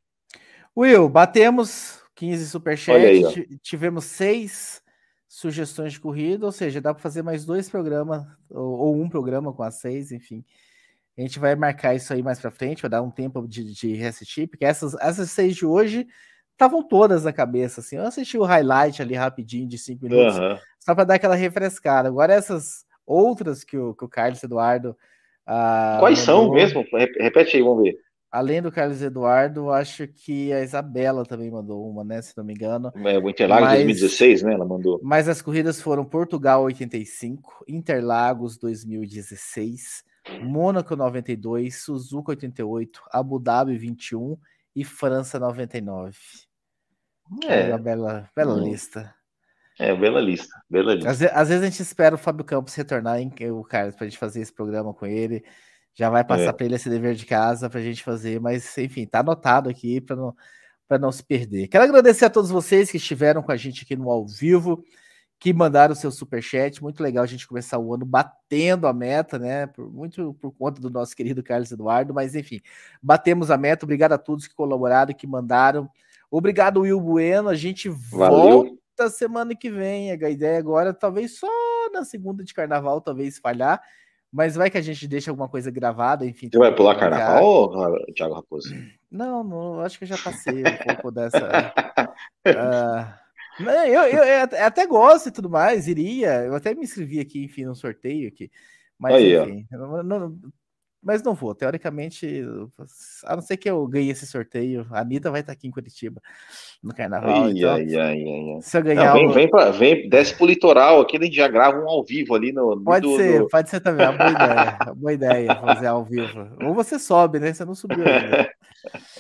Will, batemos 15 superchats, tivemos seis sugestões de corrida, ou seja, dá para fazer mais dois programas, ou, ou, um programa com as seis, enfim. A gente vai marcar isso aí mais para frente, vai dar um tempo de, de reassistir, porque essas, essas seis de hoje estavam todas na cabeça, assim. Eu assisti o highlight ali rapidinho, de cinco minutos, uhum. só para dar aquela refrescada. Agora, essas outras que o, que o Carlos Eduardo. Ah, Quais mandou, são mesmo? Repete aí, vamos ver. Além do Carlos Eduardo, acho que a Isabela também mandou uma, né? Se não me engano. É, o Interlagos mas, 2016, né? Ela mandou. Mas as corridas foram Portugal 85, Interlagos 2016, Mônaco 92, Suzuka 88, Abu Dhabi 21 e França 99. É, é uma bela, bela hum. lista. É, bela lista, bela lista. Às, às, vezes a gente espera o Fábio Campos retornar, em, o Carlos, para a gente fazer esse programa com ele já vai passar é. para ele esse dever de casa para a gente fazer, mas enfim, tá anotado aqui para não, não se perder. Quero agradecer a todos vocês que estiveram com a gente aqui no ao vivo, que mandaram o seu super chat. Muito legal a gente começar o ano batendo a meta, né? Por, muito por conta do nosso querido Carlos Eduardo, mas enfim, batemos a meta. Obrigado a todos que colaboraram, que mandaram. Obrigado, Will Bueno. A gente Valeu. volta semana que vem. A ideia agora, talvez só na segunda de carnaval, talvez falhar mas vai que a gente deixa alguma coisa gravada, enfim. Você vai pular carnaval, Thiago Raposo? Não, não, acho que eu já passei um pouco dessa. uh, eu, eu, eu, até gosto e tudo mais, iria. Eu até me inscrevi aqui, enfim, no sorteio aqui. Mas, Aí, enfim, não, não, mas não vou. Teoricamente, a não ser que eu ganhe esse sorteio, a Anitta vai estar aqui em Curitiba no carnaval. Ai, então, ai, ai, ai, Se eu ganhar. Não, vem, vem, pra, vem, desce pro litoral aqui, a gente já grava um ao vivo ali no. Pode do, ser, do... pode ser também. É uma boa ideia. Uma boa ideia fazer ao vivo. Ou você sobe, né? Você não subiu ainda.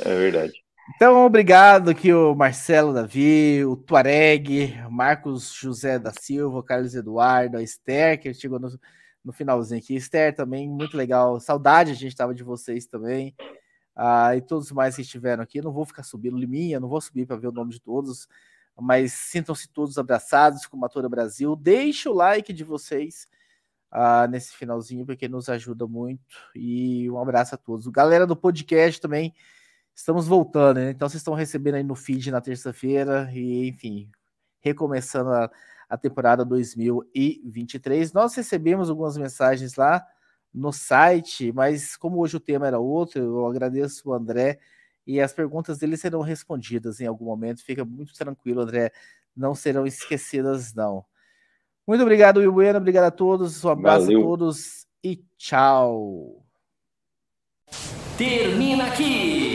é verdade. Então, obrigado aqui o Marcelo Davi, o Tuareg, o Marcos José da Silva, o Carlos Eduardo, a Esther, que chegou no no finalzinho aqui. Esther também, muito legal. Saudade a gente estava de vocês também. Ah, e todos mais que estiveram aqui. Não vou ficar subindo Liminha, não vou subir para ver o nome de todos, mas sintam-se todos abraçados com Matura Brasil. Deixe o like de vocês ah, nesse finalzinho, porque nos ajuda muito. E um abraço a todos. Galera do podcast também, estamos voltando, né? Então vocês estão recebendo aí no feed na terça-feira e, enfim, recomeçando a a temporada 2023. Nós recebemos algumas mensagens lá no site, mas como hoje o tema era outro, eu agradeço o André e as perguntas dele serão respondidas em algum momento. Fica muito tranquilo, André, não serão esquecidas, não. Muito obrigado, Will Bueno, obrigado a todos, um abraço Valeu. a todos e tchau. Termina aqui